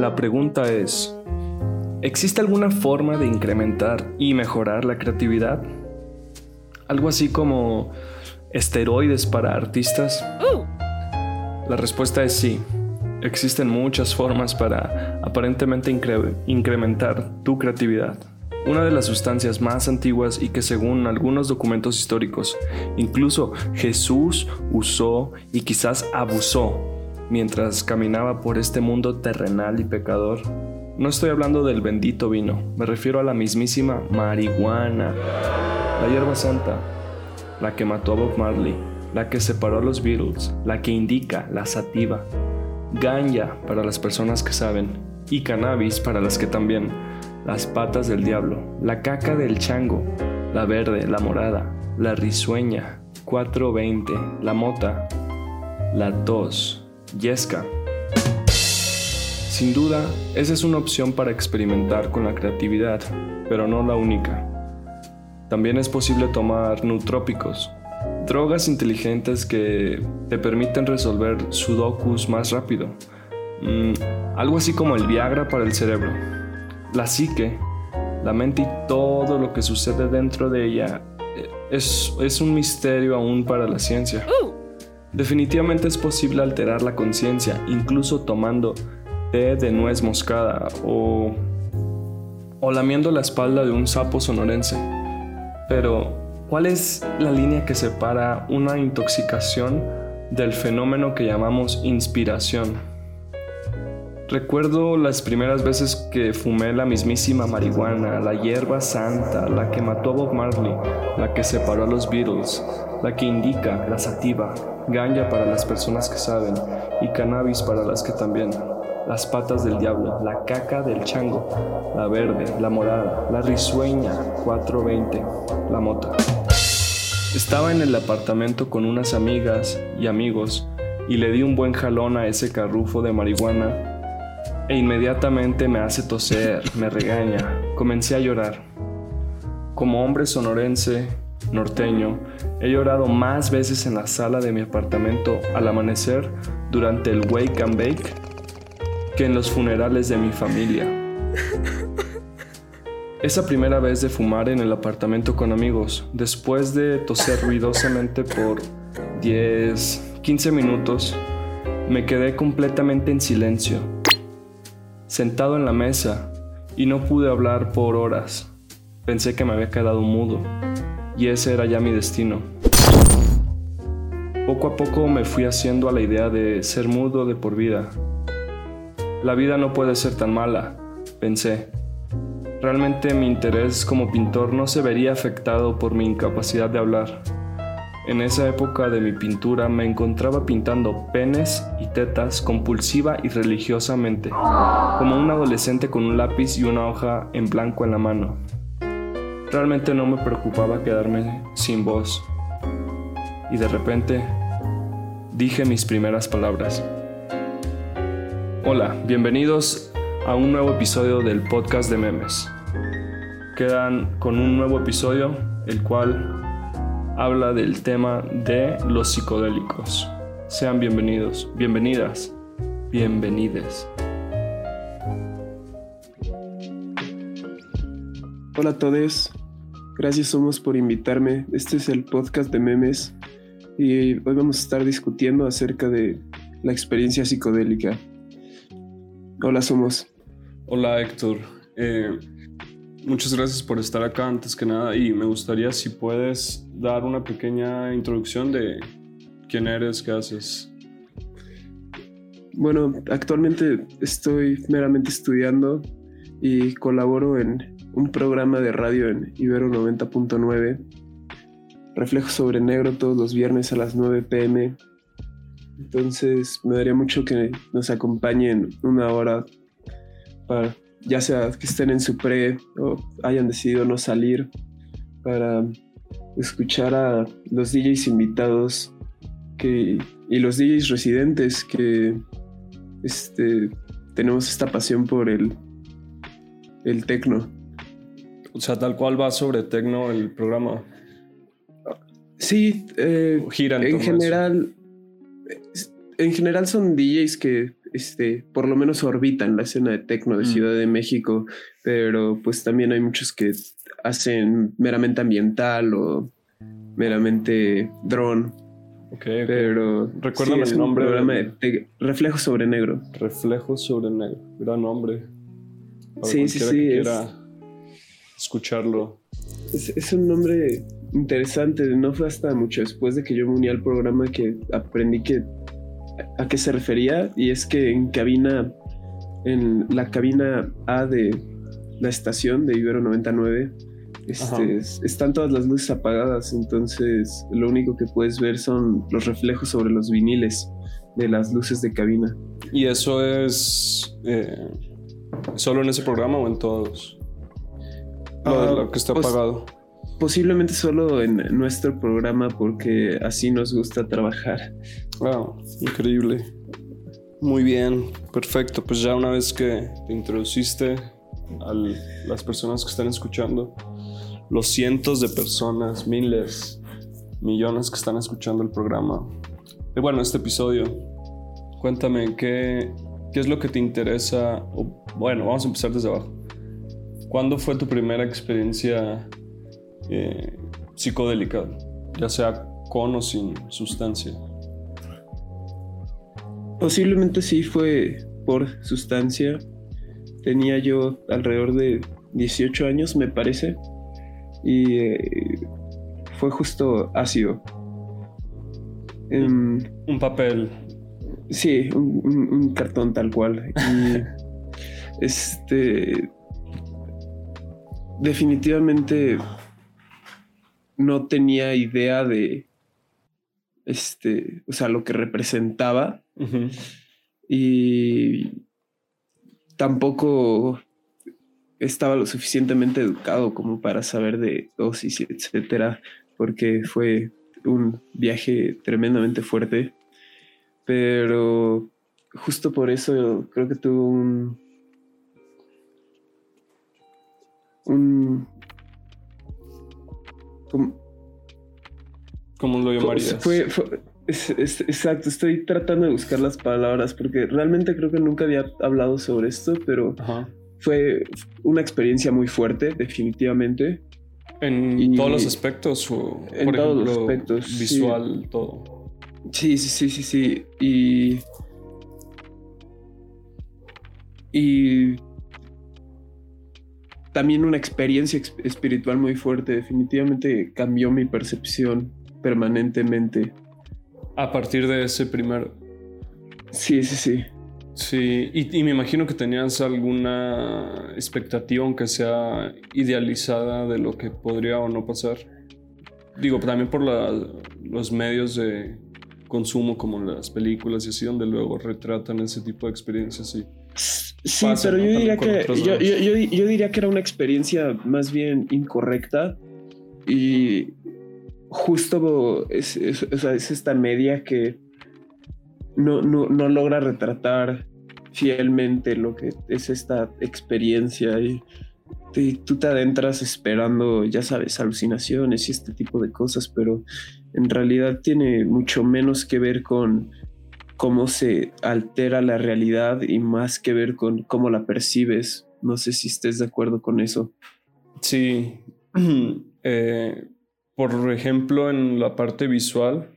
La pregunta es, ¿existe alguna forma de incrementar y mejorar la creatividad? Algo así como esteroides para artistas. La respuesta es sí. Existen muchas formas para aparentemente incrementar tu creatividad. Una de las sustancias más antiguas y que según algunos documentos históricos, incluso Jesús usó y quizás abusó mientras caminaba por este mundo terrenal y pecador. No estoy hablando del bendito vino, me refiero a la mismísima marihuana, la hierba santa, la que mató a Bob Marley, la que separó a los Beatles, la que indica la sativa, ganja para las personas que saben y cannabis para las que también, las patas del diablo, la caca del chango, la verde, la morada, la risueña, 420, la mota, la tos, yesca. Sin duda, esa es una opción para experimentar con la creatividad, pero no la única. También es posible tomar nutrópicos, drogas inteligentes que te permiten resolver sudokus más rápido. Mm, algo así como el Viagra para el cerebro. La psique, la mente y todo lo que sucede dentro de ella eh, es, es un misterio aún para la ciencia. Uh. Definitivamente es posible alterar la conciencia, incluso tomando té de nuez moscada o, o lamiendo la espalda de un sapo sonorense. Pero, ¿cuál es la línea que separa una intoxicación del fenómeno que llamamos inspiración? Recuerdo las primeras veces que fumé la mismísima marihuana, la hierba santa, la que mató a Bob Marley, la que separó a los Beatles, la que indica, la sativa, ganja para las personas que saben y cannabis para las que también las patas del diablo, la caca del chango, la verde, la morada, la risueña, 420, la mota. Estaba en el apartamento con unas amigas y amigos y le di un buen jalón a ese carrufo de marihuana e inmediatamente me hace toser, me regaña, comencé a llorar. Como hombre sonorense, norteño, he llorado más veces en la sala de mi apartamento al amanecer durante el wake and bake en los funerales de mi familia. Esa primera vez de fumar en el apartamento con amigos, después de toser ruidosamente por 10, 15 minutos, me quedé completamente en silencio, sentado en la mesa, y no pude hablar por horas. Pensé que me había quedado mudo, y ese era ya mi destino. Poco a poco me fui haciendo a la idea de ser mudo de por vida, la vida no puede ser tan mala, pensé. Realmente mi interés como pintor no se vería afectado por mi incapacidad de hablar. En esa época de mi pintura me encontraba pintando penes y tetas compulsiva y religiosamente, como un adolescente con un lápiz y una hoja en blanco en la mano. Realmente no me preocupaba quedarme sin voz. Y de repente dije mis primeras palabras. Hola, bienvenidos a un nuevo episodio del podcast de memes. Quedan con un nuevo episodio, el cual habla del tema de los psicodélicos. Sean bienvenidos, bienvenidas, bienvenides. Hola a todos, gracias Somos por invitarme. Este es el podcast de memes y hoy vamos a estar discutiendo acerca de la experiencia psicodélica. Hola, Somos. Hola, Héctor. Eh, muchas gracias por estar acá antes que nada y me gustaría si puedes dar una pequeña introducción de quién eres, qué haces. Bueno, actualmente estoy meramente estudiando y colaboro en un programa de radio en Ibero 90.9. Reflejo sobre negro todos los viernes a las 9 pm entonces me daría mucho que nos acompañen una hora para, ya sea que estén en su pre o hayan decidido no salir, para escuchar a los DJs invitados que, y los DJs residentes que este, tenemos esta pasión por el, el tecno. O sea, tal cual va sobre tecno el programa. Sí, eh, en general en general son DJs que este, por lo menos orbitan la escena de tecno de mm. Ciudad de México, pero pues también hay muchos que hacen meramente ambiental o meramente drone. Ok, pero recuérdame el nombre. Programa de, sobre Negro. Reflejo sobre Negro, gran nombre. sí, sí, sí. quiera escucharlo. Es, un nombre interesante. No fue hasta mucho después de que yo me uní al programa que aprendí que a qué se refería. Y es que en cabina, en la cabina A de la estación de Ibero 99, este, están todas las luces apagadas, entonces lo único que puedes ver son los reflejos sobre los viniles de las luces de cabina. ¿Y eso es eh, solo en ese programa o en todos? Lo, ah, que está apagado. Posiblemente solo en nuestro programa porque así nos gusta trabajar. Wow, increíble. Muy bien, perfecto. Pues ya una vez que te introduciste a las personas que están escuchando, los cientos de personas, miles, millones que están escuchando el programa. Y bueno, este episodio, cuéntame qué, qué es lo que te interesa. bueno, vamos a empezar desde abajo. ¿Cuándo fue tu primera experiencia eh, psicodélica, ya sea con o sin sustancia? Posiblemente sí fue por sustancia. Tenía yo alrededor de 18 años, me parece y eh, fue justo ácido. Um, un papel. Sí, un, cartón tal cual. Y este. Definitivamente no tenía idea de. Este. O sea, lo que representaba. Y tampoco estaba lo suficientemente educado como para saber de dosis, etcétera, porque fue un viaje tremendamente fuerte. Pero justo por eso creo que tuvo un. Un. ¿Cómo lo llamarías? Fue, exacto, estoy tratando de buscar las palabras porque realmente creo que nunca había hablado sobre esto, pero fue una experiencia muy fuerte, definitivamente. En todos los aspectos, o, en todos los aspectos. Visual, todo. Sí, sí, sí, sí, sí. Y. Y. También una experiencia espiritual muy fuerte. Definitivamente cambió mi percepción permanentemente. A partir de ese primer. Sí, sí, sí. Sí, y, me imagino que tenías alguna expectativa, aunque sea idealizada, de lo que podría o no pasar. Digo, también por los medios de consumo como las películas y así, donde luego retratan ese tipo de experiencias. Y sí, pero yo, diría que, yo, diría que era una experiencia más bien incorrecta y justo es, es esta media que no, no, no logra retratar fielmente lo que es esta experiencia y, tú te adentras esperando, ya sabes, alucinaciones y este tipo de cosas, pero en realidad tiene mucho menos que ver con cómo se altera la realidad y más que ver con cómo la percibes. No sé si estés de acuerdo con eso. Sí. Eh, por ejemplo, en la parte visual,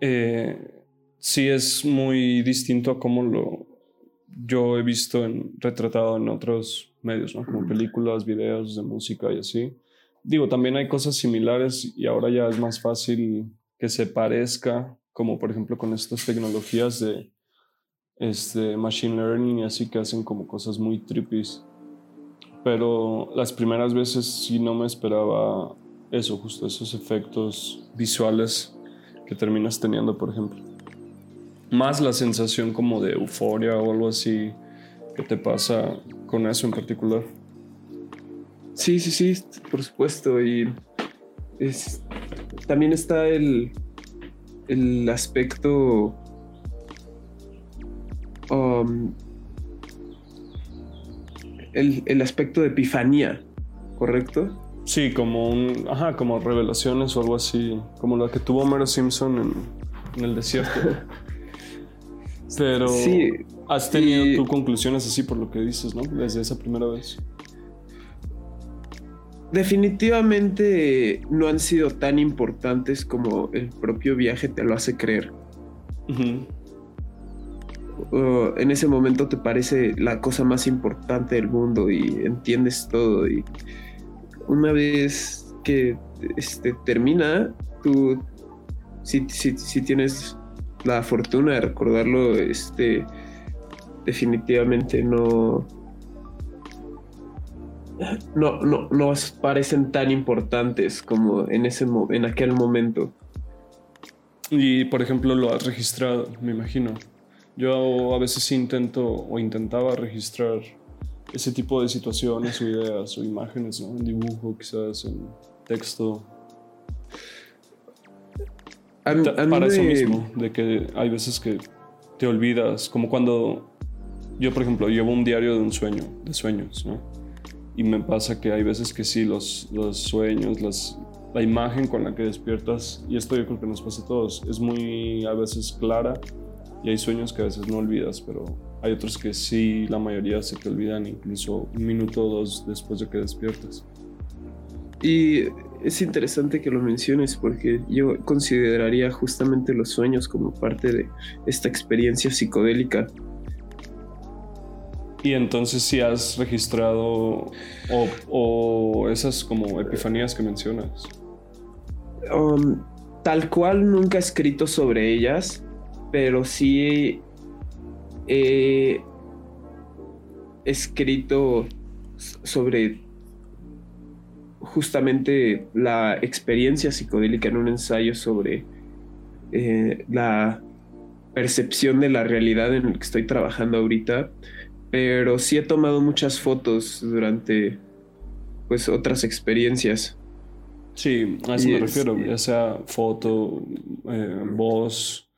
eh, sí es muy distinto a cómo lo yo he visto en, retratado en otros medios, ¿no? Como películas, videos de música y así. Digo, también hay cosas similares y ahora ya es más fácil que se parezca, como por ejemplo con estas tecnologías de este, machine learning y así que hacen como cosas muy trippies. Pero las primeras veces sí no me esperaba eso, justo esos efectos visuales que terminas teniendo, por ejemplo más la sensación como de euforia o algo así que te pasa con eso en particular. Sí, sí, sí, por supuesto. Y es, también está el, el aspecto um, el, el, aspecto de epifanía, ¿correcto? Sí, como un, ajá, como revelaciones o algo así, como la que tuvo Mero Simpson en, en el desierto. Pero has tenido tus conclusiones así por lo que dices, ¿no? Desde esa primera vez. Definitivamente no han sido tan importantes como el propio viaje te lo hace creer. en ese momento te parece la cosa más importante del mundo y entiendes todo. Y una vez que este, termina, tú, si, si tienes la fortuna de recordarlo, este, definitivamente no, no, no, no parecen tan importantes como en, ese, en aquel momento. Y por ejemplo lo has registrado, me imagino. Yo a veces intento o intentaba registrar ese tipo de situaciones o ideas o imágenes, ¿no? En dibujo, quizás en texto. Para eso mismo, de que hay veces que te olvidas, como cuando yo, por ejemplo, llevo un diario de un sueño, de sueños, ¿no? Y me pasa que hay veces que sí, los, los sueños, las, la imagen con la que despiertas, y esto yo creo que nos pasa a todos, es muy a veces clara y hay sueños que a veces no olvidas, pero hay otros que sí, la mayoría se te olvidan incluso un minuto o dos después de que despiertas. Y es interesante que lo menciones porque yo consideraría justamente los sueños como parte de esta experiencia psicodélica. Y entonces si has registrado o, esas como epifanías que mencionas. Um, tal cual nunca he escrito sobre ellas, pero sí he escrito sobre justamente la experiencia psicodélica en un ensayo sobre eh, la percepción de la realidad en el que estoy trabajando ahorita, pero sí he tomado muchas fotos durante pues otras experiencias. Sí, a eso me refiero, ya sea foto, eh, voz,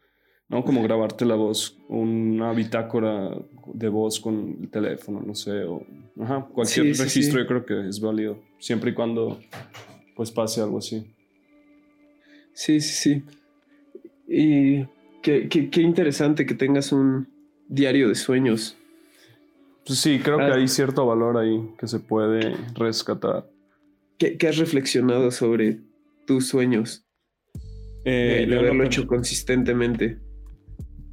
¿no? Como grabarte la voz, una bitácora de voz con el teléfono, no sé, o ajá, cualquier registro yo creo que es válido, siempre y cuando pues pase algo así. Sí, sí, sí. Y qué, qué, interesante que tengas un diario de sueños. Pues sí, creo que ah. hay cierto valor ahí que se puede rescatar. ¿Qué, qué has reflexionado sobre tus sueños? Eh, de haberlo hecho consistentemente.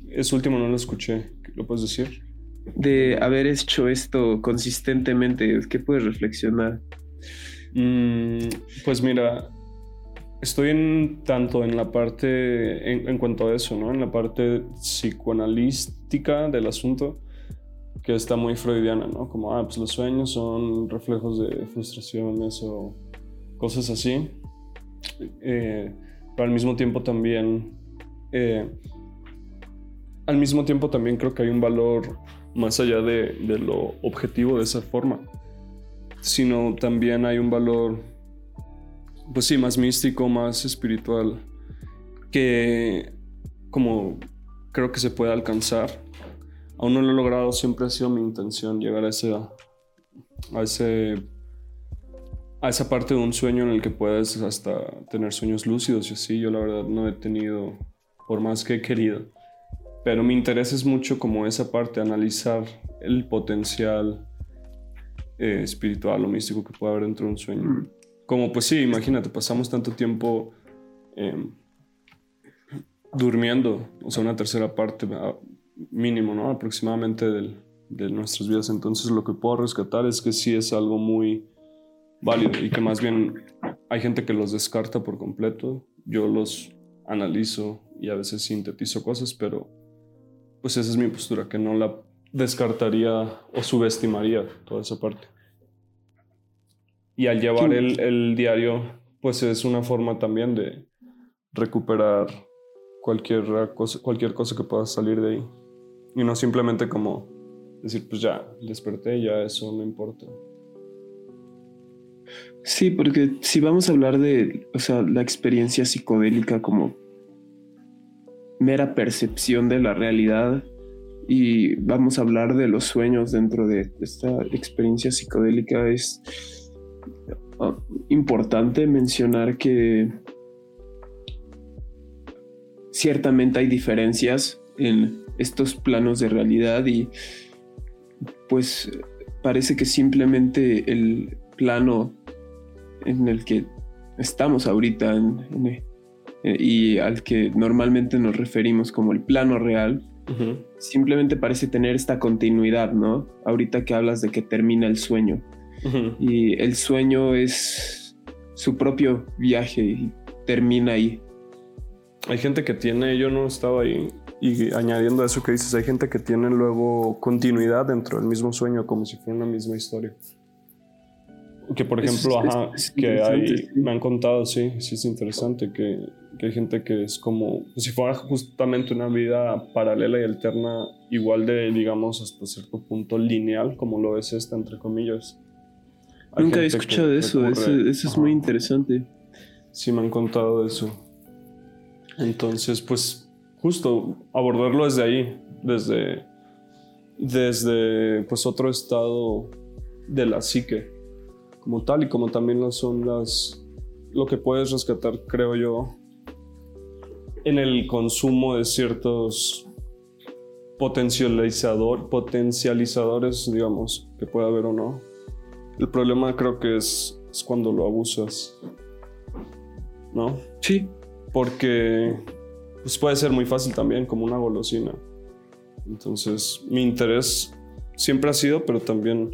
Es último no lo escuché. ¿Lo puedes decir? De haber hecho esto consistentemente, ¿qué puedes reflexionar? Mm, pues mira, estoy en tanto en la parte, en, cuanto a eso, ¿no? En la parte psicoanalística del asunto, que está muy freudiana, ¿no? Como, ah, pues los sueños son reflejos de frustraciones o cosas así. Eh, pero al mismo tiempo también eh, al mismo tiempo también creo que hay un valor más allá de, lo objetivo de esa forma, sino también hay un valor, pues sí, más místico, más espiritual, que como creo que se puede alcanzar. Aún no lo he logrado, siempre ha sido mi intención llegar a ese, a ese a esa parte de un sueño en el que puedes hasta tener sueños lúcidos y así. Yo la verdad no he tenido, por más que he querido. Pero mi interés es mucho como esa parte, analizar el potencial eh, espiritual o místico que puede haber dentro de un sueño. Mm. Como pues sí, imagínate, pasamos tanto tiempo em, durmiendo, o sea, una tercera parte ah, mínimo, ¿no? Aproximadamente de nuestras vidas. Entonces lo que puedo rescatar es que sí es algo muy válido y que más bien hay gente que los descarta por completo. Yo los analizo y a veces sintetizo cosas, pero pues esa es mi postura, que no la descartaría o subestimaría toda esa parte. Y al llevar el, el, diario, pues es una forma también de recuperar cualquier cosa, cualquier cosa que pueda salir de ahí. Y no simplemente como decir, pues ya, desperté, ya eso no importa. Sí, porque si vamos a hablar de, o sea, la experiencia psicodélica como mera percepción de la realidad y vamos a hablar de los sueños dentro de esta experiencia psicodélica, es ah, importante mencionar que ciertamente hay diferencias en estos planos de realidad y pues parece que simplemente el plano en el que estamos ahorita y al que normalmente nos referimos como el plano real, simplemente parece tener esta continuidad, ¿no? Ahorita que hablas de que termina el sueño. Y el sueño es su propio viaje y termina ahí. Hay gente que tiene, yo no estaba ahí, y añadiendo a eso que dices, hay gente que tiene luego continuidad dentro del mismo sueño, como si fuera una misma historia. Que por ejemplo, ajá, que hay, me han contado, sí, sí es interesante, que, que, hay gente que es como, si fuera justamente una vida paralela y alterna, igual de, digamos, hasta cierto punto lineal, como lo es esta, entre comillas. Nunca he escuchado de eso, eso, eso, es muy interesante. Sí, me han contado eso. Entonces, pues, justo abordarlo desde ahí, desde, desde pues otro estado de la psique como tal y como también lo son las lo que puedes rescatar creo yo en el consumo de ciertos potencializador, potencializadores digamos que puede haber o no el problema creo que es, es cuando lo abusas ¿no? sí porque pues puede ser muy fácil también como una golosina entonces mi interés siempre ha sido pero también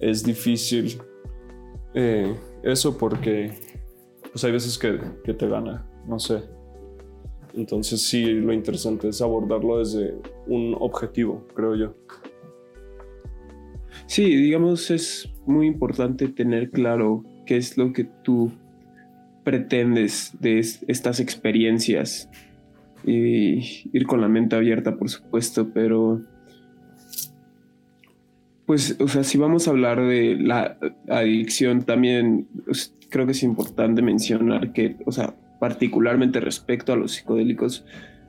es difícil eh, eso porque pues hay veces que, que, te gana, no sé. Entonces sí, lo interesante es abordarlo desde un objetivo, creo yo. Sí, digamos, es muy importante tener claro qué es lo que tú pretendes de estas experiencias y ir con la mente abierta, por supuesto, pero pues, o sea, si vamos a hablar de la adicción, también pues, creo que es importante mencionar que, o sea, particularmente respecto a los psicodélicos,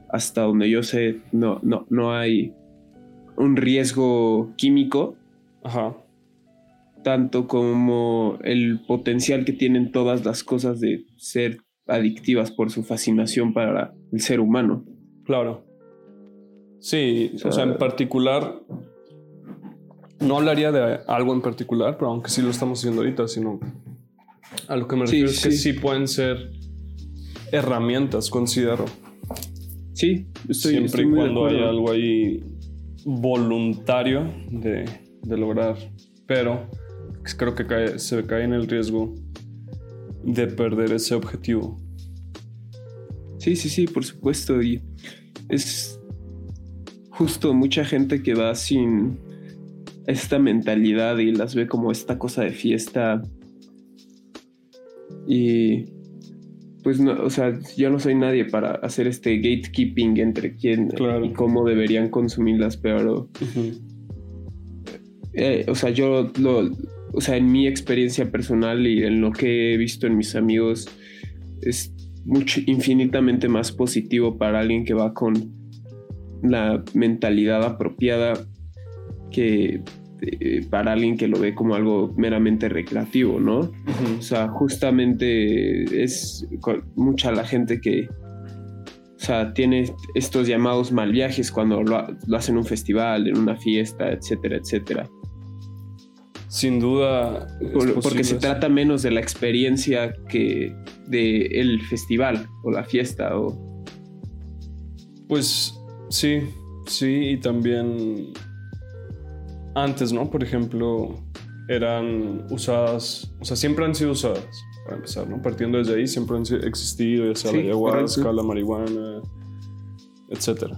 hasta donde yo sé, no, no, no hay un riesgo químico. Ajá. Tanto como el potencial que tienen todas las cosas de ser adictivas por su fascinación para el ser humano. Claro. Sí, o sea en particular, no hablaría de algo en particular, pero aunque sí lo estamos haciendo ahorita, sino a lo que me refiero es que sí pueden ser herramientas, considero. Sí, estoy, siempre y cuando haya algo ahí voluntario de, de lograr, pero creo que cae, se cae en el riesgo de perder ese objetivo. Sí, sí, sí, por supuesto. Y es justo mucha gente que va sin esta mentalidad y las ve como esta cosa de fiesta. Y pues no, o sea, yo no soy nadie para hacer este gatekeeping entre quién y cómo deberían consumirlas, pero eh, o sea, yo lo, o sea, en mi experiencia personal y en lo que he visto en mis amigos es mucho infinitamente más positivo para alguien que va con la mentalidad apropiada que eh, para alguien que lo ve como algo meramente recreativo, ¿no? O sea, justamente es mucha la gente que, o sea, tiene estos llamados mal viajes cuando lo, hacen en un festival, en una fiesta, etcétera, etcétera. Sin duda. porque se trata menos de la experiencia que de el festival o la fiesta o. Pues sí, sí, y también antes, ¿no? Por ejemplo, eran usadas, o sea, siempre han sido usadas, para empezar, ¿no? Partiendo desde ahí, siempre han existido, ya sea la ayahuasca, la marihuana, etc.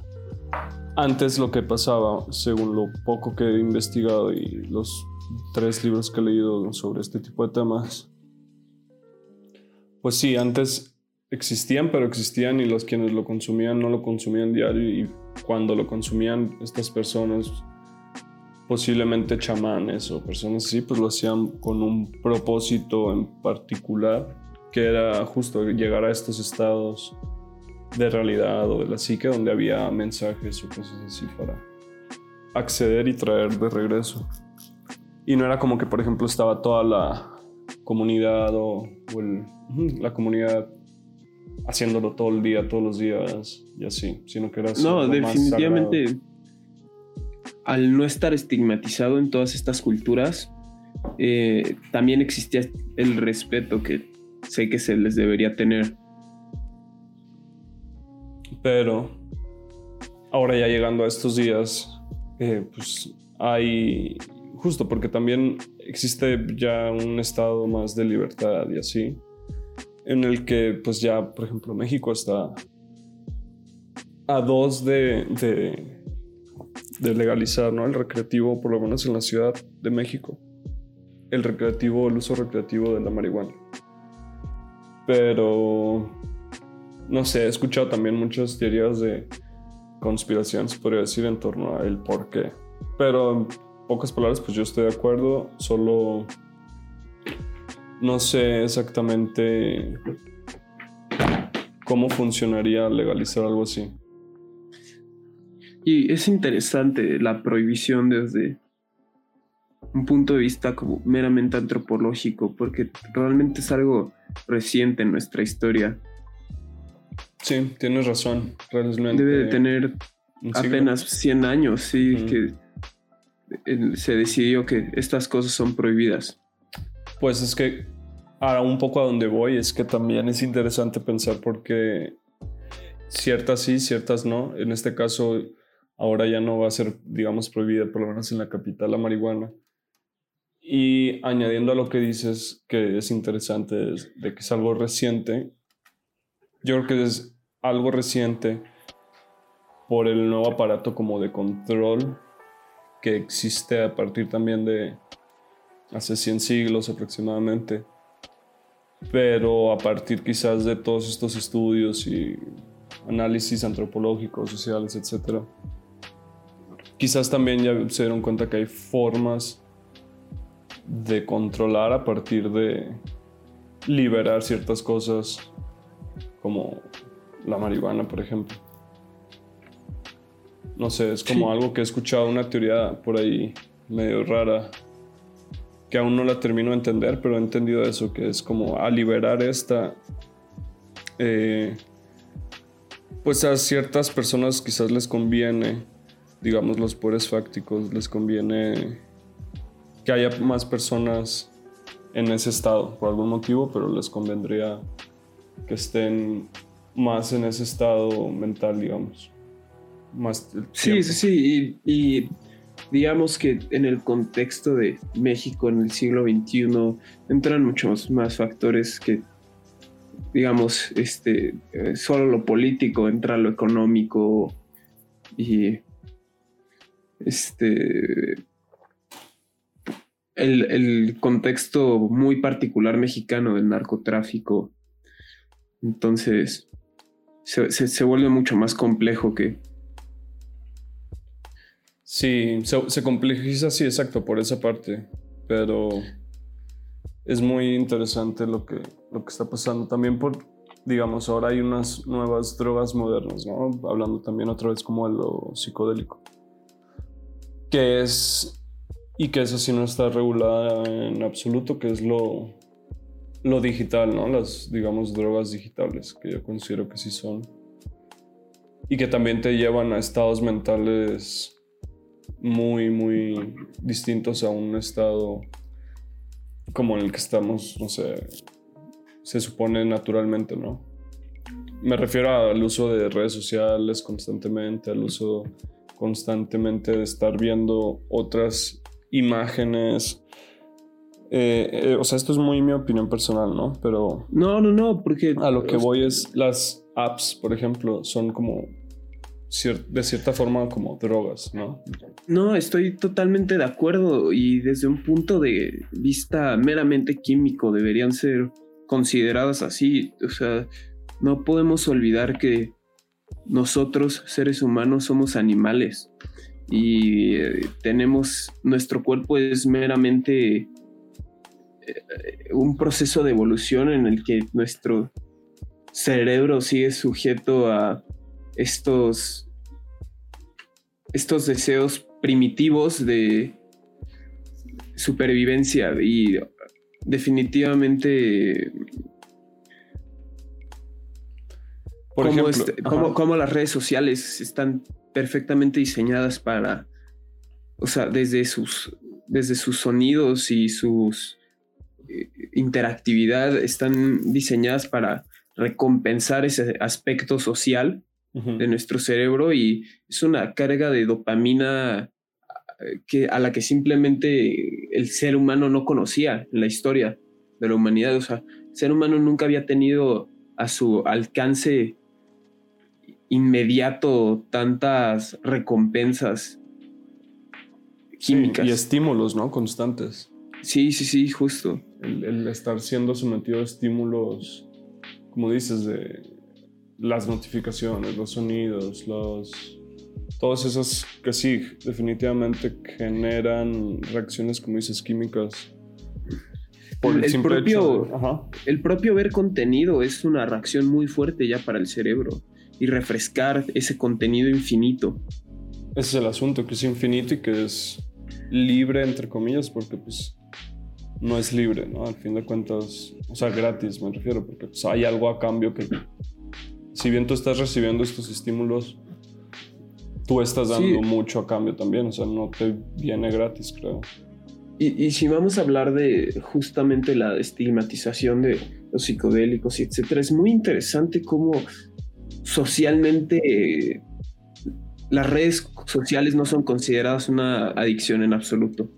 Antes lo que pasaba, según lo poco que he investigado y los tres libros que he leído sobre este tipo de temas, pues sí, antes existían, pero existían y los quienes lo consumían no lo consumían diario y cuando lo consumían estas personas posiblemente chamanes o personas así, pues lo hacían con un propósito en particular, que era justo llegar a estos estados de realidad o de la psique donde había mensajes o cosas así para acceder y traer de regreso. Y no era como que, por ejemplo, estaba toda la comunidad o, la comunidad haciéndolo todo el día, todos los días y así, sino que era No, definitivamente al no estar estigmatizado en todas estas culturas, eh, también existía el respeto que sé que se les debería tener. Pero ahora ya llegando a estos días, eh, pues hay, justo porque también existe ya un estado más de libertad y así, en el que pues ya, por ejemplo, México está a dos de, de, legalizar ¿no? el recreativo, por lo menos en la Ciudad de México, el recreativo, el uso recreativo de la marihuana. Pero, no sé, he escuchado también muchas teorías de conspiración, se podría decir, en torno a el por qué. Pero pocas palabras, pues yo estoy de acuerdo, solo no sé exactamente cómo funcionaría legalizar algo así. Y es interesante la prohibición desde un punto de vista como meramente antropológico, porque realmente es algo reciente en nuestra historia. Sí, tienes razón. Realmente Debe de tener apenas 100 años, sí, que se decidió que estas cosas son prohibidas. Pues es que ahora un poco a donde voy es que también es interesante pensar porque ciertas sí, ciertas no. En este caso, ahora ya no va a ser, digamos, prohibida, por lo menos en la capital, la marihuana. Y añadiendo a lo que dices, que es interesante, de que es algo reciente, yo creo que es algo reciente por el nuevo aparato como de control que existe a partir también de hace 100 siglos aproximadamente, pero a partir quizás de todos estos estudios y análisis antropológicos, sociales, etc. Quizás también ya se dieron cuenta que hay formas de controlar a partir de liberar ciertas cosas como la marihuana, por ejemplo. No sé, es como algo que he escuchado, una teoría por ahí medio rara, que aún no la termino de entender, pero he entendido eso, que es como a liberar esta... Eh, pues a ciertas personas quizás les conviene, digamos los poderes fácticos, les conviene que haya más personas en ese estado por algún motivo, pero les convendría que estén más en ese estado mental, digamos. Más sí, sí, sí, y, digamos que en el contexto de México en el siglo XXI entran muchos más factores que, digamos, este, eh, solo lo político, entra lo económico y este el, contexto muy particular mexicano del narcotráfico. Entonces, se, vuelve mucho más complejo que... Sí, se, complejiza, sí, exacto, por esa parte. Pero es muy interesante lo que, lo que está pasando. También por, digamos, ahora hay unas nuevas drogas modernas, ¿no? Hablando también otra vez como de lo psicodélico. Que es y que eso sí no está regulada en absoluto, que es lo, lo digital, ¿no? Las, digamos, drogas digitales, que yo considero que sí son. Y que también te llevan a estados mentales muy, muy distintos a un estado como en el que estamos, no sé, se supone naturalmente, ¿no? Me refiero al uso de redes sociales constantemente, al uso constantemente de estar viendo otras imágenes. Eh, eh, o sea, esto es muy mi opinión personal, ¿no? Pero... No, no, no, porque... A lo que voy es las apps, por ejemplo, son como de cierta forma como drogas, ¿no? No, estoy totalmente de acuerdo y desde un punto de vista meramente químico deberían ser consideradas así. O sea, no podemos olvidar que nosotros, seres humanos, somos animales y eh, tenemos, nuestro cuerpo es meramente eh, un proceso de evolución en el que nuestro cerebro sigue sujeto a estos, estos deseos primitivos de supervivencia y definitivamente Por cómo, este, cómo, las redes sociales están perfectamente diseñadas para, o sea, desde sus, desde sus sonidos y sus eh, interactividad están diseñadas para recompensar ese aspecto social de nuestro cerebro y es una carga de dopamina eh, que, a la que simplemente el ser humano no conocía en la historia de la humanidad. O sea, el ser humano nunca había tenido a su alcance inmediato tantas recompensas químicas. y estímulos, ¿no? Constantes. Sí, sí, sí, justo. El, estar siendo sometido a estímulos, como dices, de las notificaciones, los sonidos, los... Todos esos que sí, definitivamente generan reacciones, como dices, químicas. Por el, propio, el propio ver contenido es una reacción muy fuerte ya para el cerebro y refrescar ese contenido infinito. Ese es el asunto, que es infinito y que es libre, entre comillas, porque pues no es libre, ¿no? Al fin de cuentas, o sea, gratis me refiero, porque pues, hay algo a cambio que, si bien tú estás recibiendo estos estímulos, tú estás dando mucho a cambio también, o sea, no te viene gratis, creo. Y, y, si vamos a hablar de justamente la estigmatización de los psicodélicos y etcétera, es muy interesante cómo socialmente las redes sociales no son consideradas una adicción en absoluto.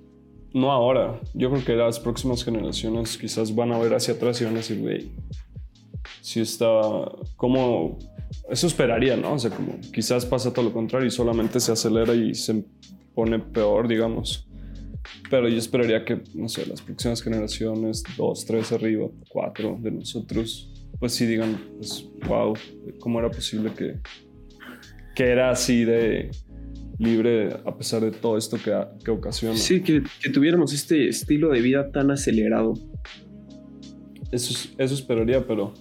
No ahora. Yo creo que las próximas generaciones quizás van a ver hacia atrás y van a decir, güey, si está como... Eso esperaría, ¿no? O sea, como quizás pasa todo lo contrario y solamente se acelera y se pone peor, digamos. Pero yo esperaría que, no sé, las próximas generaciones, dos, tres arriba, cuatro de nosotros, pues sí digan, pues, wow, ¿cómo era posible que, que era así de libre a pesar de todo esto que, que ocasiona? Sí, que, que, tuviéramos este estilo de vida tan acelerado. Eso, eso esperaría, pero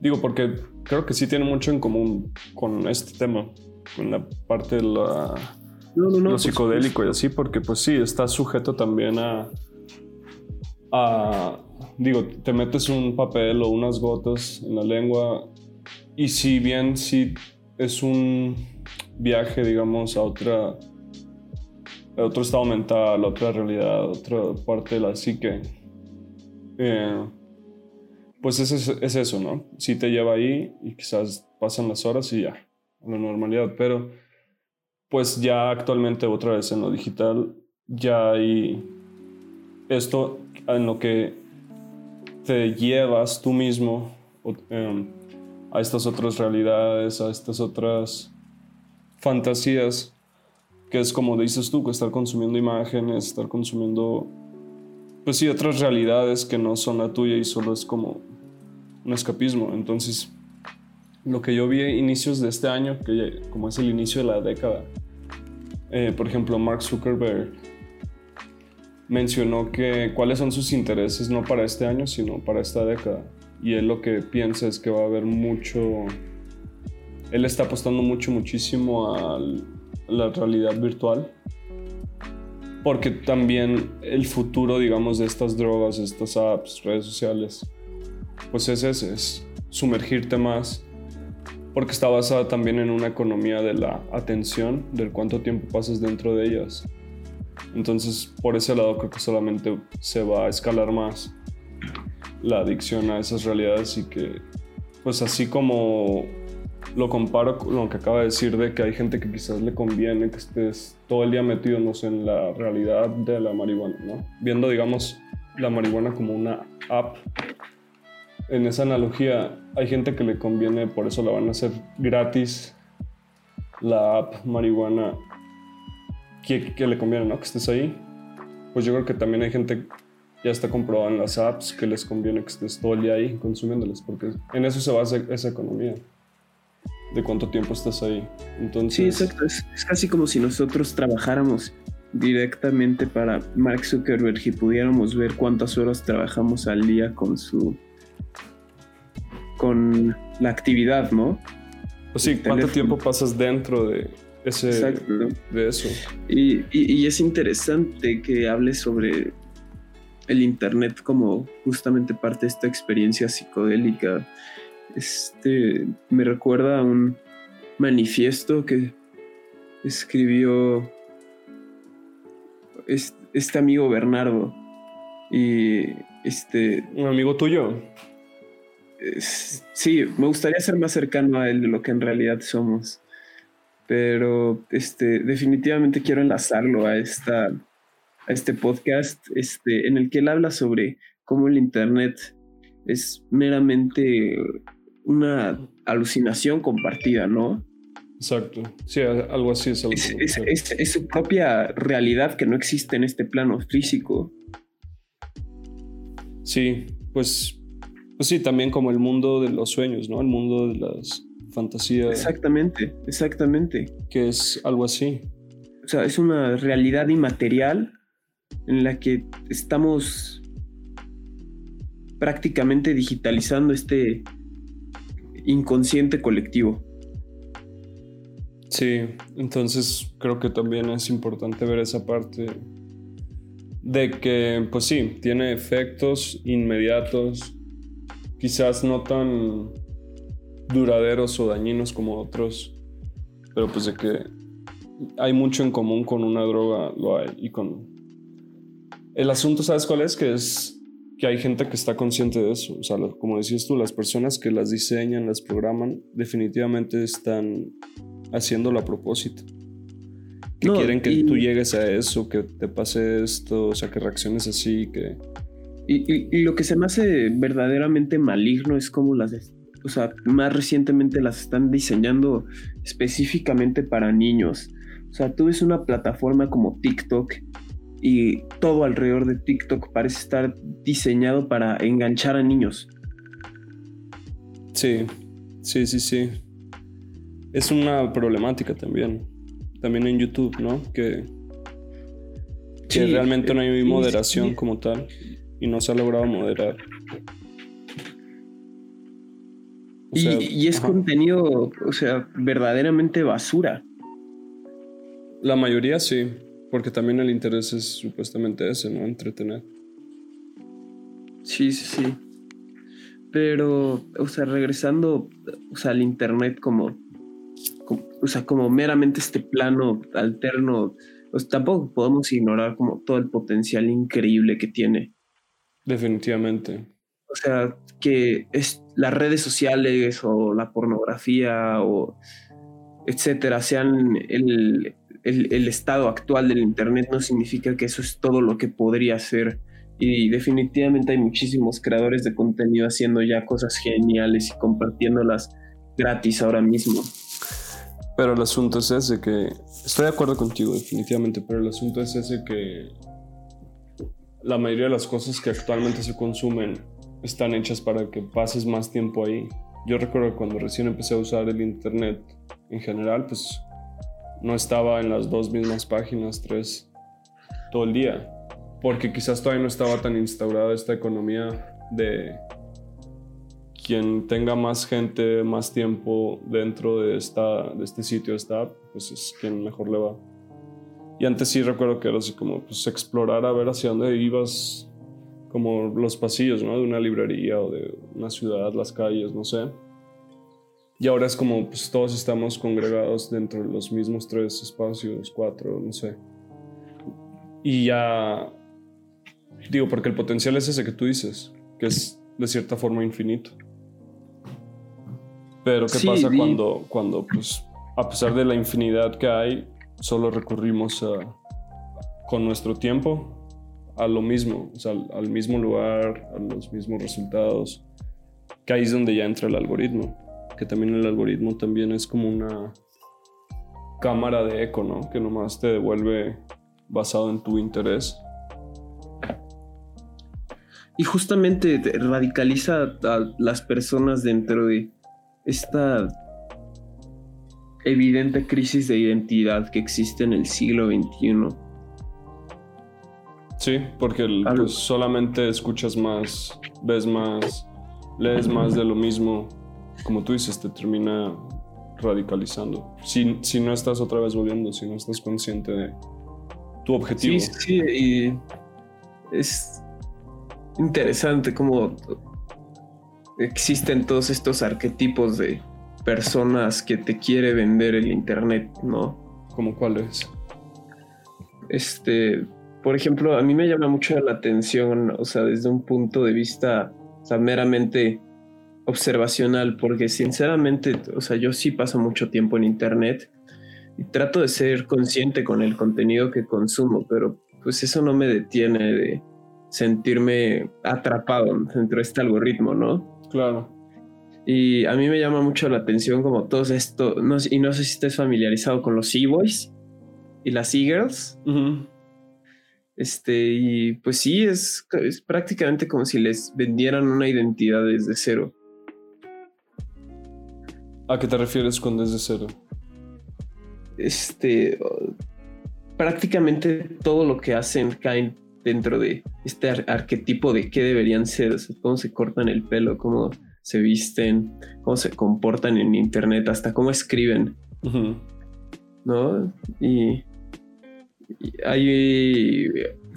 digo, porque creo que sí tiene mucho en común con este tema, con la parte de la, lo psicodélico y así, porque pues sí, está sujeto también a, a digo, te metes un papel o unas gotas en la lengua y si bien si es un viaje, digamos, a otra a otro estado mental, a otra realidad, a otra parte de la psique, eh, pues es, es, eso, ¿no? Sí te lleva ahí y quizás pasan las horas y ya, a la normalidad, pero pues ya actualmente otra vez en lo digital ya hay esto en lo que te llevas tú mismo em, a estas otras realidades, a estas otras fantasías, que es como dices tú, que estar consumiendo imágenes, estar consumiendo, pues sí, otras realidades que no son la tuya y solo es como un escapismo. Entonces, lo que yo vi a inicios de este año, que como es el inicio de la década, eh, por ejemplo, Mark Zuckerberg mencionó que cuáles son sus intereses no para este año, sino para esta década. Y él lo que piensa es que va a haber mucho... Él está apostando mucho, muchísimo a la realidad virtual. Porque también el futuro, digamos, de estas drogas, estas apps, redes sociales, pues es ese, es sumergirte más. Porque está basada también en una economía de la atención, del cuánto tiempo pasas dentro de ellas. Entonces, por ese lado creo que solamente se va a escalar más la adicción a esas realidades y que, pues así como lo comparo con lo que acaba de decir de que hay gente que quizás le conviene que estés todo el día metido, en la realidad de la marihuana, ¿no? Viendo, digamos, la marihuana como una app. En esa analogía, hay gente que le conviene, por eso la van a hacer gratis, la app marihuana que, le conviene, ¿no? Que estés ahí. Pues yo creo que también hay gente ya está comprobado en las apps que les conviene que estés todo el día ahí consumiéndolas, porque en eso se basa esa economía, de cuánto tiempo estás ahí. Entonces, sí, exacto. Es, casi como si nosotros trabajáramos directamente para Mark Zuckerberg y pudiéramos ver cuántas horas trabajamos al día con su con la actividad, ¿no? Pues sí, cuánto tiempo pasas dentro de, Exacto. de eso. Y, es interesante que hables sobre el Internet como justamente parte de esta experiencia psicodélica este me recuerda a un manifiesto que escribió este, amigo Bernardo. Y este. ¿Un amigo tuyo? Sí, me gustaría ser más cercano a él de lo que en realidad somos. Pero este, definitivamente quiero enlazarlo a, esta, a este podcast este, en el que él habla sobre cómo el Internet es meramente una alucinación compartida, ¿no? Exacto. Sí, algo así es. es, su propia realidad que no existe en este plano físico. Sí, pues, pues sí, también como el mundo de los sueños, ¿no? El mundo de las fantasías. Exactamente, exactamente. Que es algo así. O sea, es una realidad inmaterial en la que estamos prácticamente digitalizando este inconsciente colectivo. Sí, entonces creo que también es importante ver esa parte de que, pues sí, tiene efectos inmediatos, quizás no tan duraderos o dañinos como otros, pero pues de que hay mucho en común con una droga, lo hay, y con... El asunto, ¿sabes cuál es? Que es que hay gente que está consciente de eso. O sea, como decías tú, las personas que las diseñan, las programan, definitivamente están haciéndolo a propósito. Que quieren que tú llegues a eso, que te pase esto, o sea, que reacciones así, que... Y, lo que se me hace verdaderamente maligno es como las, o sea, más recientemente las están diseñando específicamente para niños. O sea, tú ves una plataforma como TikTok y todo alrededor de TikTok parece estar diseñado para enganchar a niños. Sí, sí, sí, sí es una problemática también. También en YouTube, ¿no? Que, realmente no hay moderación como tal y no se ha logrado moderar. y, es contenido, o sea, verdaderamente basura. La mayoría sí, porque también el interés es supuestamente ese, ¿no? Entretener. Sí, sí, sí. Pero, o sea, regresando o sea, al Internet como o sea, como meramente este plano alterno, pues tampoco podemos ignorar como todo el potencial increíble que tiene. Definitivamente. O sea, que es las redes sociales o la pornografía o etcétera sean el, el estado actual del Internet no significa que eso es todo lo que podría ser. Y definitivamente hay muchísimos creadores de contenido haciendo ya cosas geniales y compartiéndolas gratis ahora mismo. Pero el asunto es ese que... Estoy de acuerdo contigo definitivamente, pero el asunto es ese que la mayoría de las cosas que actualmente se consumen están hechas para que pases más tiempo ahí. Yo recuerdo cuando recién empecé a usar el Internet en general, pues no estaba en las dos mismas páginas, tres, todo el día. Porque quizás todavía no estaba tan instaurada esta economía de quien tenga más gente, más tiempo dentro de, esta, de este sitio, esta pues es quien mejor le va. Y antes sí recuerdo que era así como pues explorar a ver hacia dónde ibas, como los pasillos, ¿no? De una librería o de una ciudad, las calles, no sé. Y ahora es como pues todos estamos congregados dentro de los mismos tres espacios, cuatro, no sé. Y ya, digo, porque el potencial es ese que tú dices, que es de cierta forma infinito. Pero ¿qué pasa cuando, cuando pues, a pesar de la infinidad que hay, solo recurrimos con nuestro tiempo a lo mismo, sea, al, mismo lugar, a los mismos resultados, que ahí es donde ya entra el algoritmo, que también el algoritmo también es como una cámara de eco, ¿no? Que nomás te devuelve basado en tu interés. Y justamente radicaliza a las personas dentro de esta evidente crisis de identidad que existe en el siglo XXI. Sí, porque pues, solamente escuchas más, ves más, lees más de lo mismo. Como tú dices, te termina radicalizando. Si, si no estás otra vez volviendo, si no estás consciente de tu objetivo. Sí, sí, y es interesante como existen todos estos arquetipos de personas que te quiere vender el internet, ¿no? ¿Cómo cuáles? Este, por ejemplo, a mí me llama mucho la atención, o sea, desde un punto de vista, o sea, meramente observacional, porque sinceramente, o sea, yo sí paso mucho tiempo en internet y trato de ser consciente con el contenido que consumo, pero pues eso no me detiene de sentirme atrapado dentro de este algoritmo, ¿no? Claro. Y a mí me llama mucho la atención como todo esto, no, y no sé si estés familiarizado con los e-boys y las e-girls. Este, y pues sí, es, es prácticamente como si les vendieran una identidad desde cero. ¿A qué te refieres con desde cero? Este, prácticamente todo lo que hacen caen dentro de este arquetipo de qué deberían ser, cómo se cortan el pelo, cómo se visten, cómo se comportan en internet, hasta cómo escriben. ¿No? Y, hay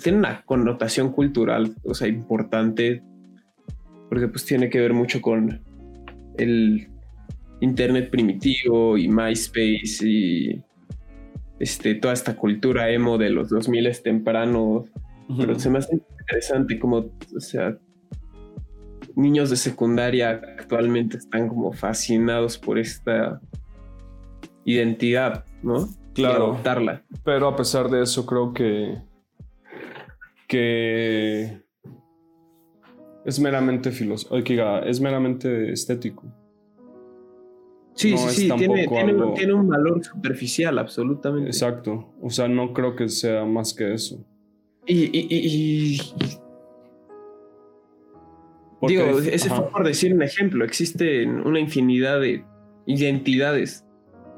tiene una connotación cultural, o sea, importante, porque pues tiene que ver mucho con el internet primitivo y MySpace y este, toda esta cultura emo de los 2000 tempranos. Pero se me hace interesante como, o sea, niños de secundaria actualmente están como fascinados por esta identidad, ¿no? Claro. adoptarla. Pero a pesar de eso, creo que. que. es meramente filosófico. Es meramente estético. Sí, sí, sí, tiene, tiene, un valor superficial, absolutamente. Exacto. O sea, no creo que sea más que eso. Y. y, y, Digo, ese fue por decir un ejemplo. Existen una infinidad de identidades.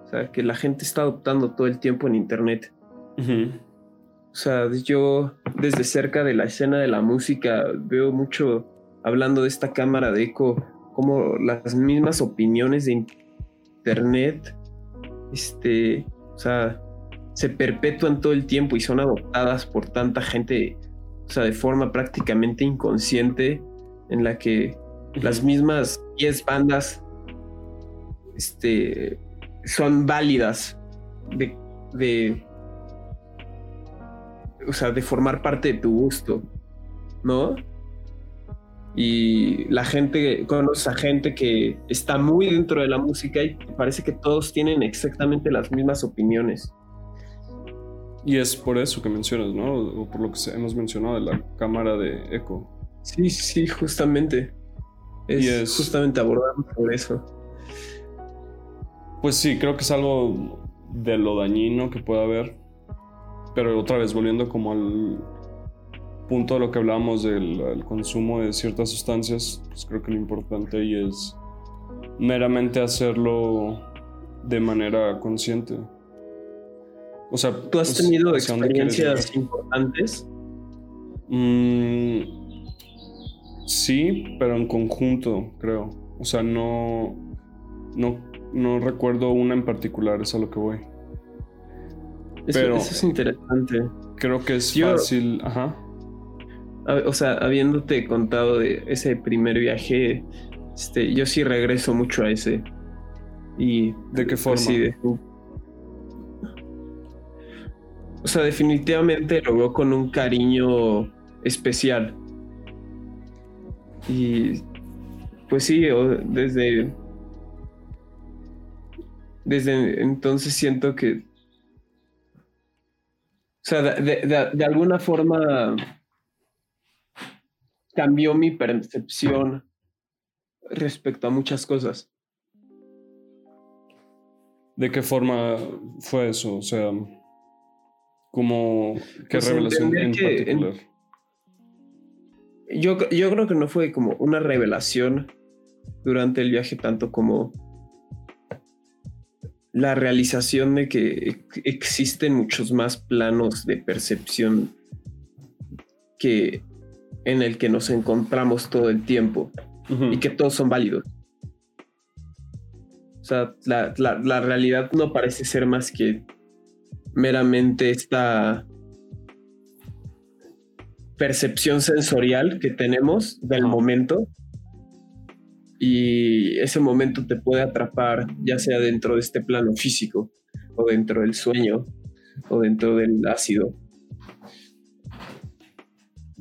O sea, que la gente está adoptando todo el tiempo en Internet. O sea, yo desde cerca de la escena de la música veo mucho hablando de esta cámara de eco, como las mismas opiniones de internet, este, o sea, se perpetúan todo el tiempo y son adoptadas por tanta gente, o sea, de forma prácticamente inconsciente, en la que las mismas 10 bandas, este, son válidas de, de, o sea, de formar parte de tu gusto, ¿no? y la gente conoce a gente que está muy dentro de la música y parece que todos tienen exactamente las mismas opiniones. Y es por eso que mencionas, ¿no? O por lo que hemos mencionado de la cámara de eco. Sí, sí, justamente. Es, justamente abordando por eso. Pues sí, creo que es algo de lo dañino que pueda haber. Pero otra vez, volviendo como al, punto de lo que hablábamos del consumo de ciertas sustancias, pues creo que lo importante ahí es meramente hacerlo de manera consciente. O sea, ¿tú has pues, tenido experiencias importantes? Mm, sí, pero en conjunto, creo. O sea, no, no, no recuerdo una en particular, es a lo que voy. Eso, pero eso es interesante. Creo que es fácil, ajá o sea, habiéndote contado de ese primer viaje, este, yo sí regreso mucho a ese. Y ¿De qué forma? o sea, definitivamente lo veo con un cariño especial. Y pues sí, desde desde entonces siento que o sea, de alguna forma cambió mi percepción respecto a muchas cosas. ¿De qué forma fue eso? O sea, como qué pues revelación en particular. Yo, yo creo que no fue como una revelación durante el viaje tanto como la realización de que existen muchos más planos de percepción que en el que nos encontramos todo el tiempo y que todos son válidos. O sea, la, realidad no parece ser más que meramente esta percepción sensorial que tenemos del momento y ese momento te puede atrapar, ya sea dentro de este plano físico o dentro del sueño o dentro del ácido.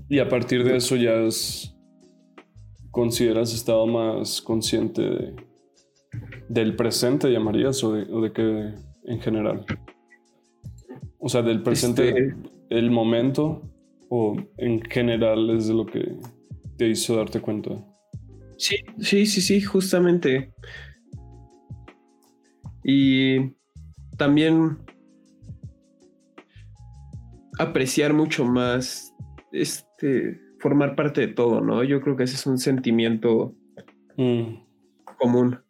Y a partir de eso ya consideras estado más consciente del presente, llamarías, o de, o de qué en general. O sea, del presente, este, el momento, o en general es de lo que te hizo darte cuenta. Sí, sí, sí, sí, justamente. Y también apreciar mucho más este formar parte de todo, ¿no? Yo creo que ese es un sentimiento mm. común.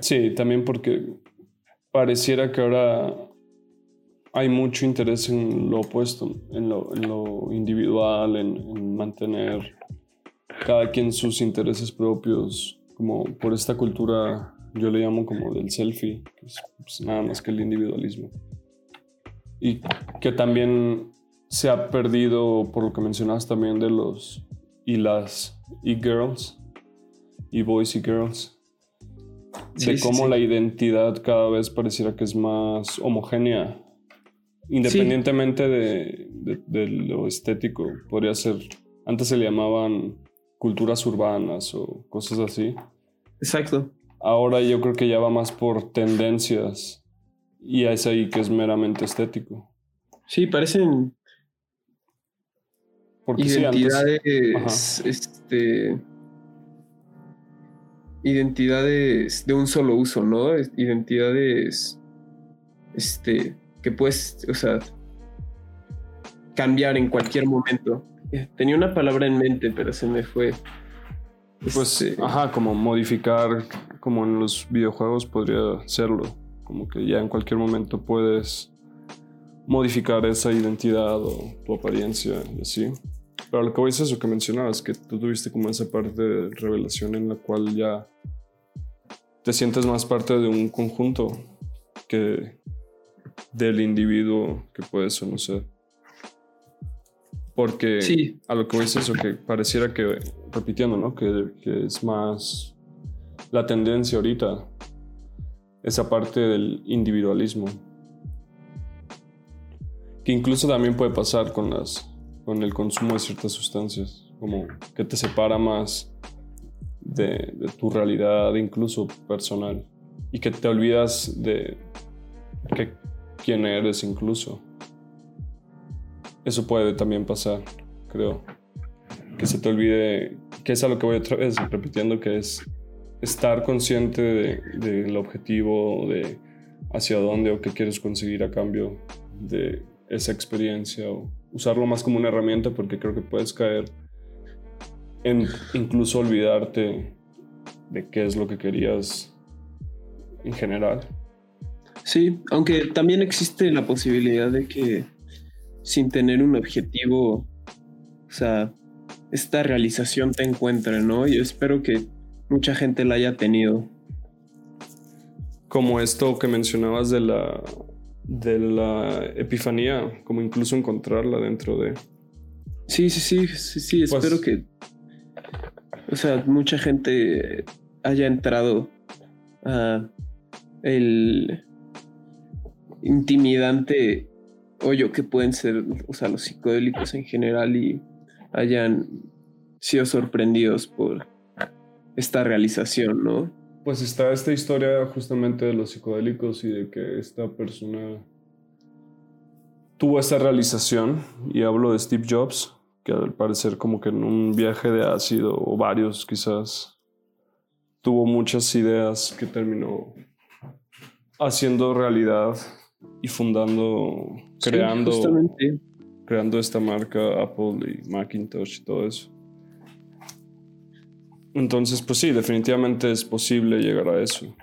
Sí, también porque pareciera que ahora hay mucho interés en lo opuesto, en lo, individual, en, mantener cada quien sus intereses propios, como por esta cultura, yo le llamo como del selfie, que es pues, nada más que el individualismo. Y que también se ha perdido, por lo que mencionabas también, de los y las e-girls, y boys y girls, de cómo la identidad cada vez pareciera que es más homogénea, independientemente de, de, lo estético. Podría ser, antes se le llamaban culturas urbanas o cosas así. Exacto. Ahora yo creo que ya va más por tendencias y es ahí que es meramente estético. Sí, parecen identidades, este, identidades de un solo uso, ¿no? Identidades, este, que puedes, o sea, cambiar en cualquier momento. Tenía una palabra en mente, pero se me fue. Pues, este, ajá, como modificar, como en los videojuegos podría serlo. Como que ya en cualquier momento puedes modificar esa identidad o tu apariencia y así. Pero lo que voy es eso que mencionabas, que tú tuviste como esa parte de revelación en la cual ya te sientes más parte de un conjunto que del individuo que no ser. Porque sí. a lo que voy es eso, que pareciera que, repitiendo, ¿no? Que, que es más la tendencia ahorita, esa parte del individualismo. Que incluso también puede pasar con las con el consumo de ciertas sustancias, como que te separa más de, tu realidad incluso personal y que te olvidas de que, quién eres incluso. Eso puede también pasar, creo. Que se te olvide, que es a lo que voy otra vez repitiendo, que es estar consciente del objetivo, de hacia dónde o qué quieres conseguir a cambio de esa experiencia o usarlo más como una herramienta porque creo que puedes caer en incluso olvidarte de qué es lo que querías en general. Sí, aunque también existe la posibilidad de que sin tener un objetivo, o sea, esta realización te encuentre, ¿no? Yo espero que mucha gente la haya tenido. Como esto que mencionabas de la de la epifanía, como incluso encontrarla dentro de... Sí, sí, sí, sí, sí, pues espero que, o sea, mucha gente haya entrado a el intimidante hoyo que pueden ser, o sea, los psicodélicos en general y hayan sido sorprendidos por esta realización, ¿no? Pues está esta historia justamente de los psicodélicos y de que esta persona tuvo esa realización, y hablo de Steve Jobs, que al parecer como que en un viaje de ácido o varios quizás tuvo muchas ideas que terminó haciendo realidad y fundando, creando, creando esta marca Apple y Macintosh y todo eso. Entonces, pues sí, definitivamente es posible llegar a eso.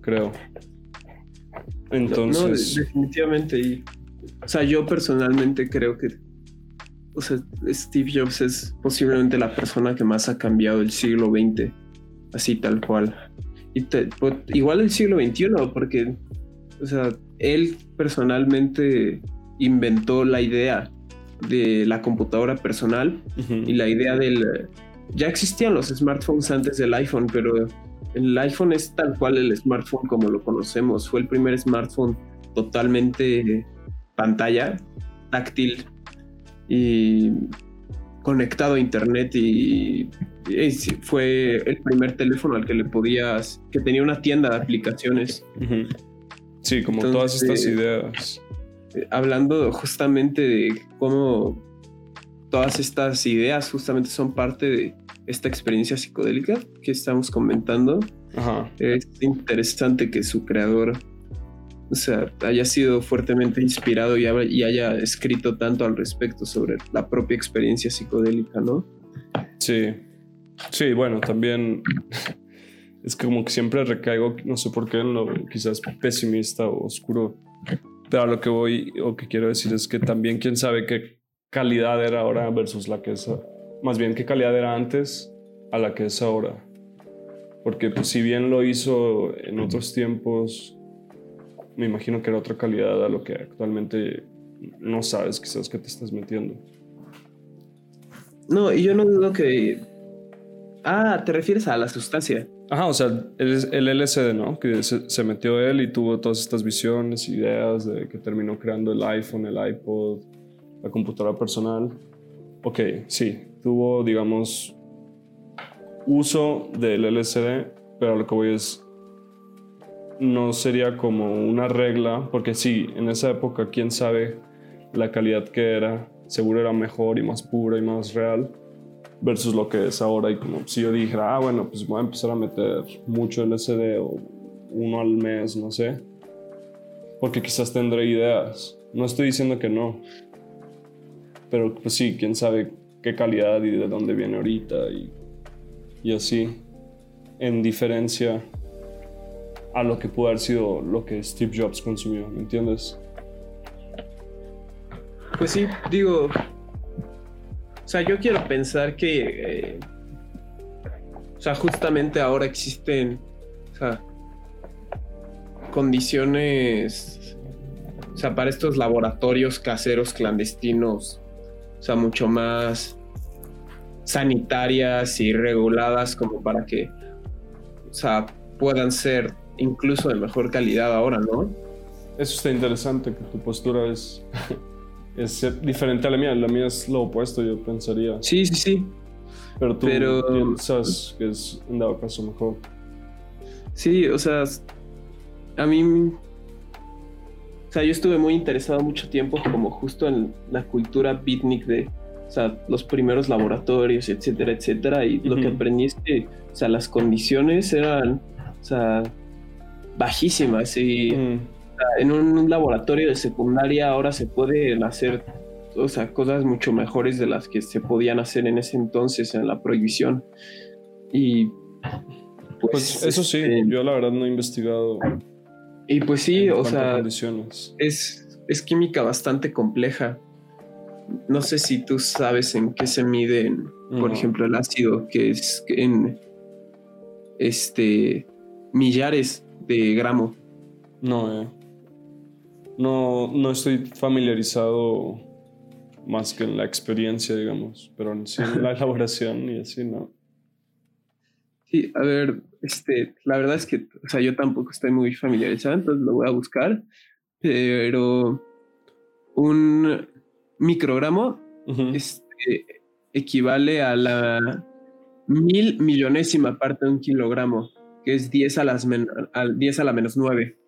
Creo. Entonces. No, definitivamente. Y, o sea, yo personalmente creo que. O sea, Steve Jobs es posiblemente la persona que más ha cambiado el siglo XX. Así tal cual. Y pues, igual el siglo XXI, porque. O sea, él personalmente inventó la idea de la computadora personal y la idea del ya existían los smartphones antes del iPhone, pero el iPhone es tal cual el smartphone como lo conocemos. Fue el primer smartphone totalmente pantalla, táctil y conectado a internet y, fue el primer teléfono al que le podías, que tenía una tienda de aplicaciones. Sí, como todas estas ideas. Eh, hablando justamente de cómo todas estas ideas justamente son parte de esta experiencia psicodélica que estamos comentando. Es interesante que su creador o sea, haya sido fuertemente inspirado y, haya escrito tanto al respecto sobre la propia experiencia psicodélica, ¿no? Sí, sí, bueno, también es como que siempre recaigo, no sé por qué, en lo quizás pesimista o oscuro, pero a lo que voy o que quiero decir es que también quién sabe qué calidad era ahora versus la que es, más bien qué calidad era antes a la que es ahora. Porque pues si bien lo hizo en otros tiempos, me imagino que era otra calidad a lo que actualmente no sabes quizás que te estás metiendo. No, y yo no dudo que... Ah, te refieres a la sustancia. Ajá, o sea, el, el LCD, ¿no? Que se, metió él y tuvo todas estas visiones, ideas de que terminó creando el iPhone, el iPod, la computadora personal. Ok, sí, tuvo, digamos, uso del LCD, pero lo que voy es, no sería como una regla, porque sí, en esa época, quién sabe la calidad que era, seguro era mejor y más pura y más real, versus lo que es ahora. Y como si yo dijera, ah, bueno, pues voy a empezar a meter mucho LSD o uno al mes, no sé, porque quizás tendré ideas. No estoy diciendo que no, pero pues sí, quién sabe qué calidad y de dónde viene ahorita y, y así, en diferencia a lo que pudo haber sido lo que Steve Jobs consumió, ¿me entiendes? Pues sí, digo, o sea, yo quiero pensar que, eh, o sea, justamente ahora existen, o sea, condiciones, o sea, para estos laboratorios caseros clandestinos, o sea, mucho más sanitarias y reguladas como para que, o sea, puedan ser incluso de mejor calidad ahora, ¿no? Eso está interesante, que tu postura es, es diferente a la mía. La mía es lo opuesto, yo pensaría. Sí, sí, sí. Pero tú piensas que es en dado caso mejor. Sí, o sea, a mí... O sea, yo estuve muy interesado mucho tiempo como justo en la cultura beatnik de, o sea, los primeros laboratorios, etcétera, etcétera. Y lo que aprendí es que, o sea, las condiciones eran, o sea, bajísimas y en un, laboratorio de secundaria ahora se pueden hacer o sea, cosas mucho mejores de las que se podían hacer en ese entonces en la prohibición. Y pues, pues eso sí, este, yo la verdad no he investigado. Y pues sí, o sea, es, es química bastante compleja. No sé si tú sabes en qué se mide, por ejemplo, el ácido, que es en este millares de gramo. No, eh. No, no estoy familiarizado más que en la experiencia, digamos, pero en sí en la elaboración y así, ¿no? Sí, a ver, este, la verdad es que, o sea, yo tampoco estoy muy familiarizado, entonces lo voy a buscar, pero un microgramo este, equivale a la mil millonésima parte de un kilogramo que es 10 a, las 10 a la menos 9.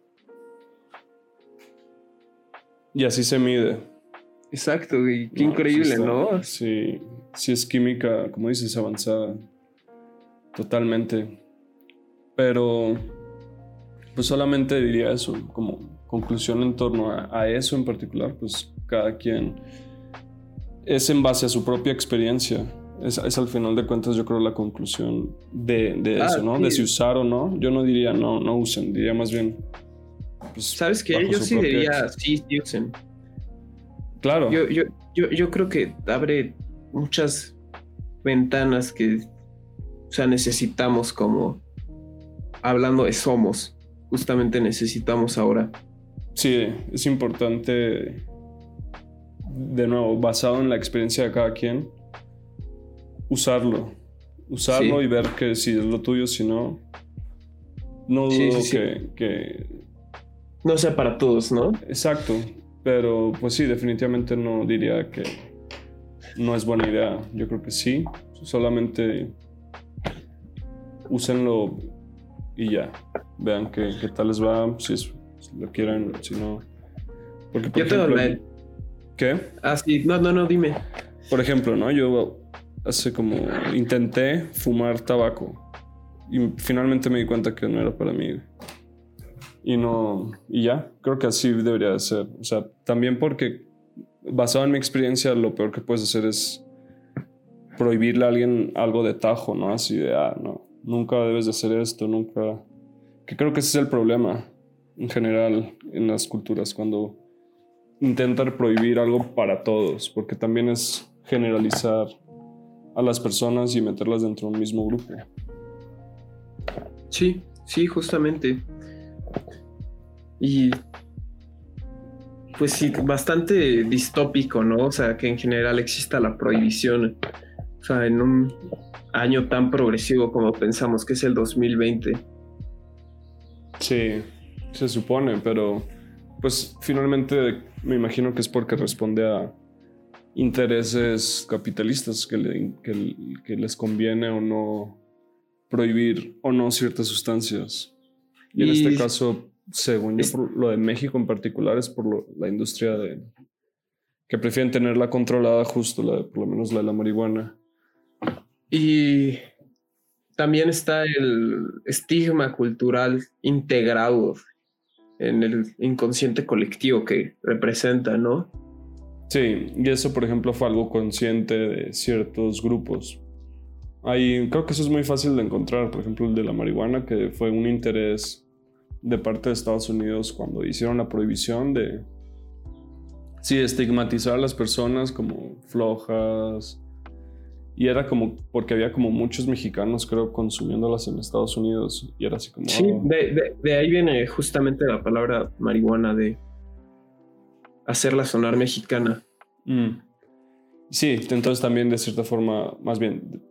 Y así se mide. Exacto, y qué increíble, ¿no? Sí, sí es química, como dices, avanzada. Totalmente. Pero, pues solamente diría eso, como conclusión en torno a, eso en particular, pues cada quien es en base a su propia experiencia es, al final de cuentas yo creo la conclusión de, de ah, eso, ¿no? De si usar o no. Yo no diría no, no usen, diría más bien... Pues, ¿Sabes qué? Yo sí diría sí, usen. Claro. Yo, yo, yo, yo creo que abre muchas ventanas que, o sea, necesitamos como, hablando de somos, justamente necesitamos ahora. Sí, es importante, de nuevo, basado en la experiencia de cada quien, usarlo. usarlo y ver que si es lo tuyo, si no. No dudo que, que. No sea para todos, ¿no? Exacto. Pero pues sí, definitivamente no diría que no es buena idea. Yo creo que sí. Solamente úsenlo y ya. Vean qué, qué tal les va, si, lo quieren, si no. Porque, por Yo ejemplo, ¿Qué? Ah, sí, no, no, no, dime. Por ejemplo, ¿no? Yo hace como intenté fumar tabaco y finalmente me di cuenta que no era para mí. Y no, y ya, creo que así debería de ser. O sea, también porque basado en mi experiencia, lo peor que puedes hacer es prohibirle a alguien algo de tajo, ¿no? Así de, ah, no, nunca debes de hacer esto, nunca... Que creo que ese es el problema en general en las culturas, cuando intentan prohibir algo para todos, porque también es generalizar a las personas y meterlas dentro de un mismo grupo. Sí, sí, justamente. Y pues sí, bastante distópico, ¿no? O sea, que en general exista la prohibición. O sea, en un año tan progresivo como pensamos que es el 2020. Sí, se supone, pero pues finalmente me imagino que es porque responde a intereses capitalistas que, que, les conviene o no prohibir o no ciertas sustancias. Y, en este caso, según yo, lo de México en particular es por la industria de que prefieren tenerla controlada justo, la por lo menos la de la marihuana. Y también está el estigma cultural integrado en el inconsciente colectivo que representa, ¿no? Sí, y eso, por ejemplo, fue algo consciente de ciertos grupos. Ahí creo que eso es muy fácil de encontrar, por ejemplo, el de la marihuana, que fue un interés de parte de Estados Unidos cuando hicieron la prohibición de, sí, estigmatizar a las personas como flojas, y era como, porque había como muchos mexicanos, creo, consumiéndolas en Estados Unidos. Y era así como... Sí, oh". de, ahí viene justamente la palabra marihuana, de hacerla sonar mexicana. Mm. Sí, entonces también de cierta forma, más bien,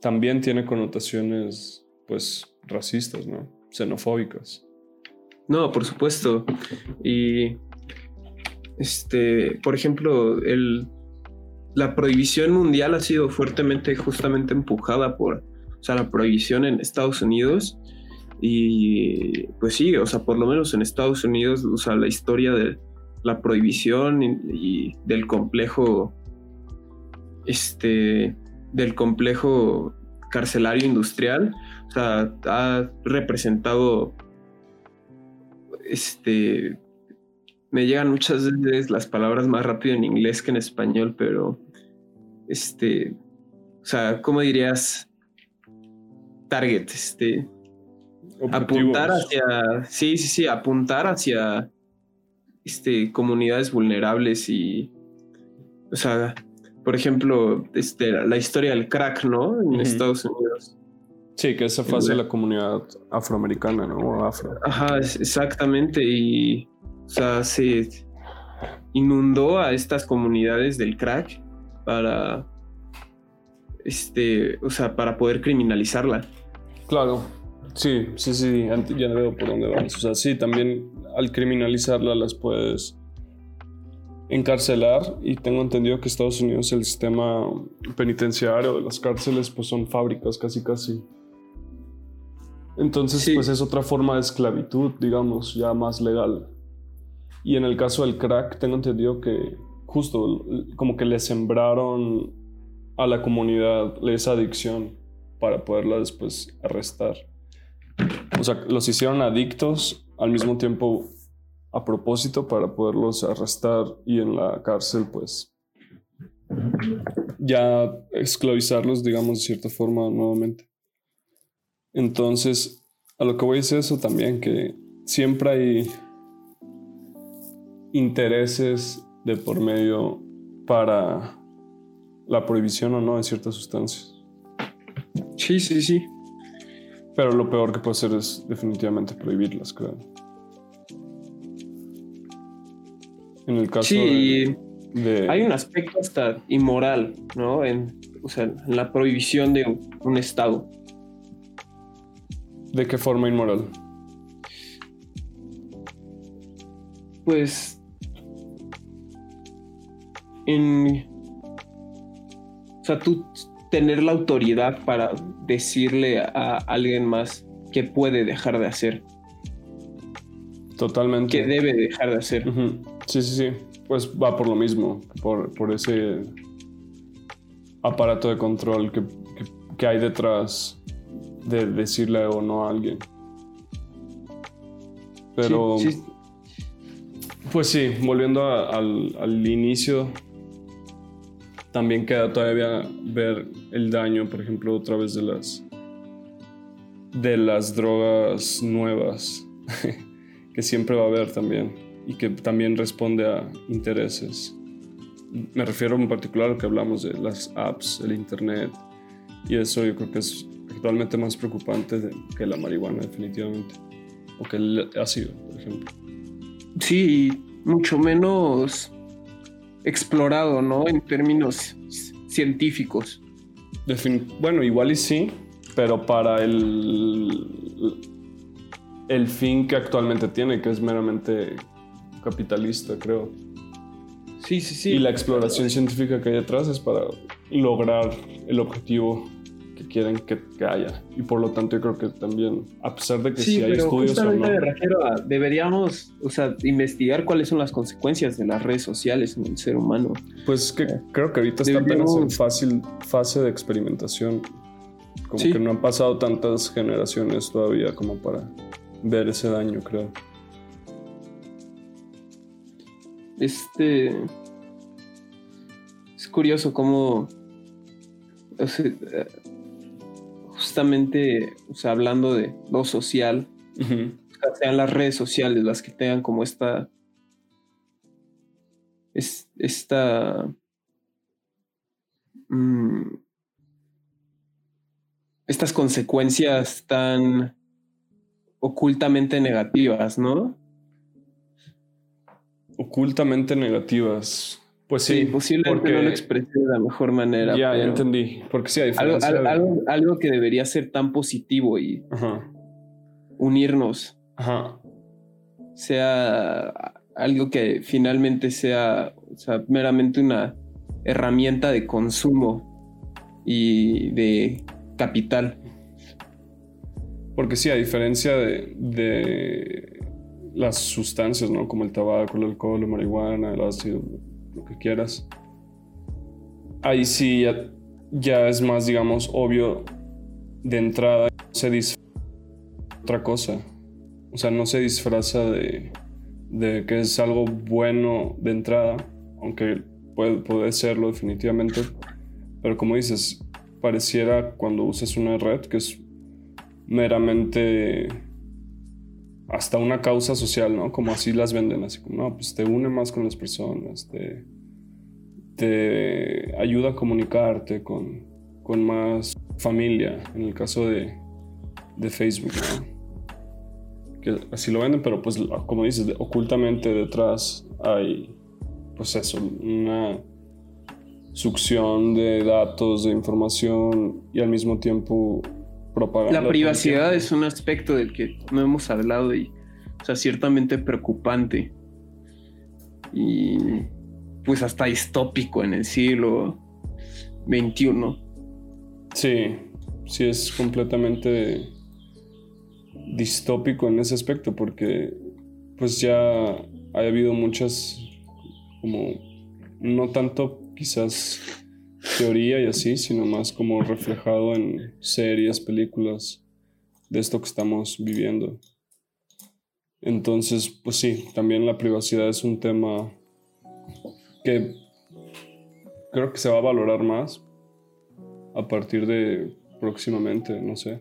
también tiene connotaciones, pues, racistas, ¿no? Xenofóbicas. No, por supuesto. Y, este, por ejemplo, el la prohibición mundial ha sido fuertemente justamente empujada por, o sea, la prohibición en Estados Unidos. Y pues sí, o sea, por lo menos en Estados Unidos, o sea, la historia de la prohibición y, del complejo, este, del complejo carcelario industrial, o sea, ha representado, este, me llegan muchas veces las palabras más rápido en inglés que en español, pero este, o sea, ¿cómo dirías? Target, este, apuntar hacia, sí, sí, sí, apuntar hacia, este, comunidades vulnerables y, o sea, por ejemplo, este, la historia del crack, ¿no? En Estados Unidos. Sí, que esa fase de la comunidad afroamericana, ¿no? Afro. Ajá, exactamente. Y o sea, se inundó a estas comunidades del crack para, este, o sea, para poder criminalizarla. Claro, sí, sí, sí, ya veo por dónde vamos. O sea, sí, también al criminalizarla las puedes encarcelar y tengo entendido que Estados Unidos el sistema penitenciario de las cárceles pues son fábricas casi casi. Entonces pues es otra forma de esclavitud, digamos, ya más legal. Y en el caso del crack, tengo entendido que justo como que le sembraron a la comunidad esa adicción para poderla después arrestar. O sea, los hicieron adictos al mismo tiempo a propósito para poderlos arrestar y en la cárcel pues ya esclavizarlos, digamos, de cierta forma nuevamente. Entonces, a lo que voy es eso también, que siempre hay intereses de por medio para la prohibición o no de ciertas sustancias. Sí, sí, sí. Pero lo peor que puede hacer es definitivamente prohibirlas, creo. En el caso sí, Hay un aspecto hasta inmoral, ¿no? En, o sea, en la prohibición de un Estado. ¿De qué forma inmoral? Pues en o sea, tú tener la autoridad para decirle a alguien más que puede dejar de hacer. Totalmente. Que debe dejar de hacer. Sí, sí, sí. Pues va por lo mismo, por, por ese aparato de control que, que, hay detrás de decirle o no a alguien. Pero, pues sí, volviendo al, al inicio también queda todavía ver el daño, por ejemplo, otra vez de las de las drogas nuevas que siempre va a haber también y que también responde a intereses. Me refiero en particular a lo que hablamos de las apps, el internet y eso yo creo que es actualmente más preocupante que la marihuana definitivamente o que el ácido, por ejemplo. Sí, mucho menos explorado, ¿no? En términos científicos. bueno, igual y sí, pero para el, el fin que actualmente tiene, que es meramente capitalista, creo. Sí, sí, sí. Y la exploración científica que hay detrás es para lograr el objetivo quieren que, haya. Y por lo tanto yo creo que también, a pesar de que sí, hay estudios o no... deberíamos, o sea, investigar cuáles son las consecuencias de las redes sociales en el ser humano. Pues que eh, creo que ahorita está apenas en fácil fase de experimentación. Como que no han pasado tantas generaciones todavía como para ver ese daño, creo. Este... Es curioso cómo... O sea, justamente, o sea, hablando de lo social, sean las redes sociales las que tengan como esta, es, esta, mm, estas consecuencias tan ocultamente negativas, ¿no? Ocultamente negativas. Pues sí, posiblemente porque... no lo expresé de la mejor manera. Ya, ya entendí. Porque sí, hay algo, algo, algo, que debería ser tan positivo y unirnos. Ajá. Sea algo que finalmente sea, sea meramente una herramienta de consumo y de capital. Porque sí, a diferencia de, de las sustancias, ¿no? Como el tabaco, el alcohol, la marihuana, el ácido lo que quieras. Ahí sí ya, es más, digamos, obvio de entrada, se disfraza otra cosa. O sea, no se disfraza de, de que es algo bueno de entrada, aunque puede, puede serlo definitivamente. Pero como dices, pareciera cuando usas una red que es meramente hasta una causa social, ¿no? Como así las venden, así como, no, pues te une más con las personas, te, te ayuda a comunicarte con, con más familia, en el caso de, de Facebook, ¿no? Que así lo venden, pero pues como dices, ocultamente detrás hay, pues eso, una succión de datos, de información y al mismo tiempo la privacidad es un aspecto del que no hemos hablado y, o sea, ciertamente preocupante. Y pues hasta distópico en el siglo XXI. Sí, sí es completamente distópico en ese aspecto porque pues ya ha habido muchas como no tanto quizás teoría y así, sino más como reflejado en series, películas de esto que estamos viviendo. Entonces, pues sí, también la privacidad es un tema que creo que se va a valorar más a partir de próximamente, no sé.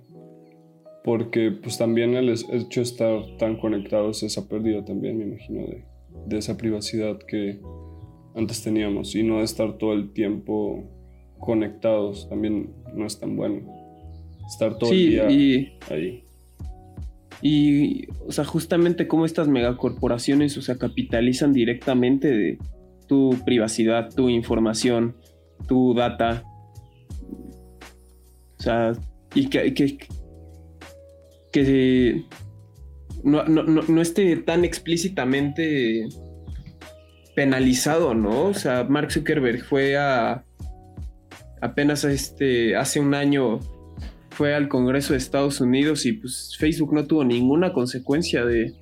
Porque pues también el hecho de estar tan conectados es esa pérdida también, me imagino, de, de esa privacidad que antes teníamos y no estar todo el tiempo conectados también no es tan bueno. Estar todo el día y, ahí. Y, o sea, justamente como estas megacorporaciones, o sea, capitalizan directamente de, tu privacidad, tu información, tu data. O sea, y que, que, que no, no, esté tan explícitamente penalizado, ¿no? O sea, Mark Zuckerberg fue a apenas este hace un año fue al Congreso de Estados Unidos y pues Facebook no tuvo ninguna consecuencia de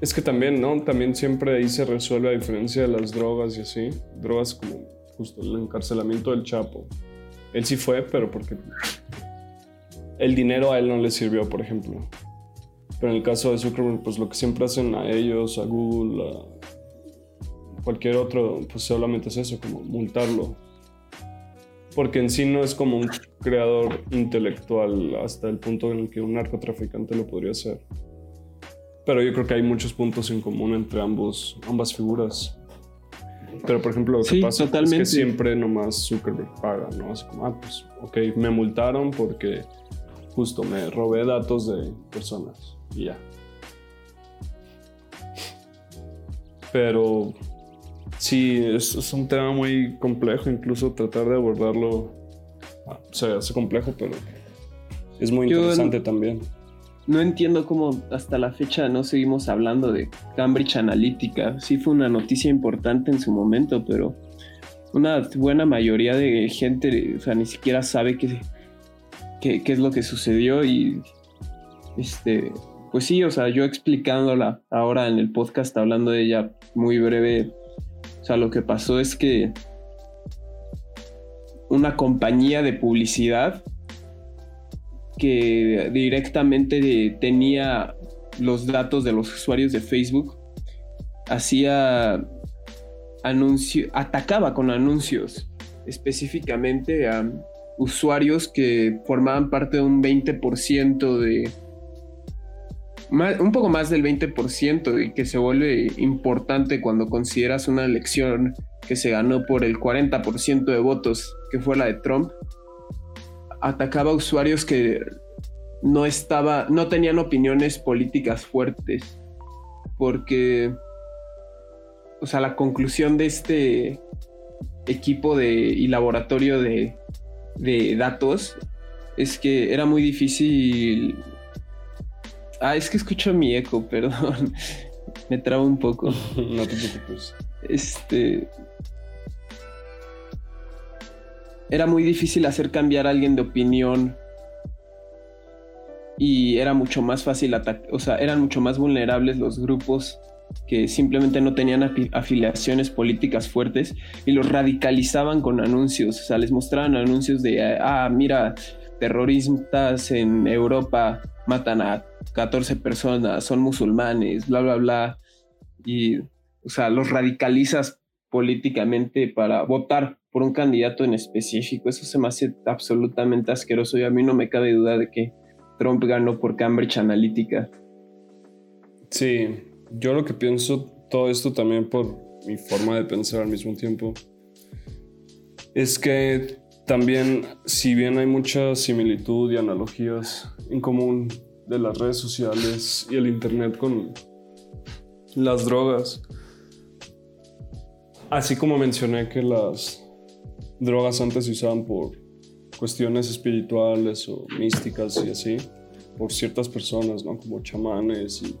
es que también, ¿no? También siempre ahí se resuelve a diferencia de las drogas y así. Drogas como justo el encarcelamiento del Chapo. Él sí fue, pero porque el dinero a él no le sirvió, por ejemplo. Pero en el caso de Zuckerberg, pues lo que siempre hacen a ellos, a Google, a cualquier otro, pues solamente es eso, como multarlo. Porque en sí no es como un creador intelectual hasta el punto en el que un narcotraficante lo podría hacer. Pero yo creo que hay muchos puntos en común entre ambos, ambas figuras. Pero por ejemplo, lo que pasa es que siempre nomás Zuckerberg paga, ¿no? Así como, ah, pues, ok, me multaron porque justo me robé datos de personas y ya. Pero sí, es, un tema muy complejo, incluso tratar de abordarlo ah, se hace complejo, pero es muy interesante también. No entiendo cómo hasta la fecha no seguimos hablando de Cambridge Analytica. Sí fue una noticia importante en su momento, pero una buena mayoría de gente, o sea, ni siquiera sabe qué, qué, qué es lo que sucedió y este, pues sí, o sea, yo explicándola ahora en el podcast, hablando de ella muy breve, lo que pasó es que una compañía de publicidad que directamente tenía los datos de los usuarios de Facebook, hacía anuncio, atacaba con anuncios específicamente a usuarios que formaban parte de un 20% de un poco más del 20% y que se vuelve importante cuando consideras una elección que se ganó por el 40% de votos, que fue la de Trump, atacaba a usuarios que no estaba, no tenían opiniones políticas fuertes, porque, o sea, la conclusión de este equipo de, y laboratorio de, de datos es que era muy difícil Ah, es que escucho mi eco, perdón. Me trabo un poco. no te preocupes. Este. Era muy difícil hacer cambiar a alguien de opinión. Y era mucho más fácil atacar. O sea, eran mucho más vulnerables los grupos que simplemente no tenían afiliaciones políticas fuertes y los radicalizaban con anuncios. O sea, les mostraban anuncios de, ah, mira, terroristas en Europa matan a 14 personas, son musulmanes, bla, bla, bla. Y, o sea, los radicalizas políticamente para votar por un candidato en específico. Eso se me hace absolutamente asqueroso y a mí no me cabe duda de que Trump ganó por Cambridge Analytica. Sí, yo lo que pienso, todo esto también por mi forma de pensar al mismo tiempo, es que también, si bien hay mucha similitud y analogías en común de las redes sociales y el Internet con las drogas, así como mencioné que las drogas antes se usaban por cuestiones espirituales o místicas y así, por ciertas personas, ¿no? Como chamanes y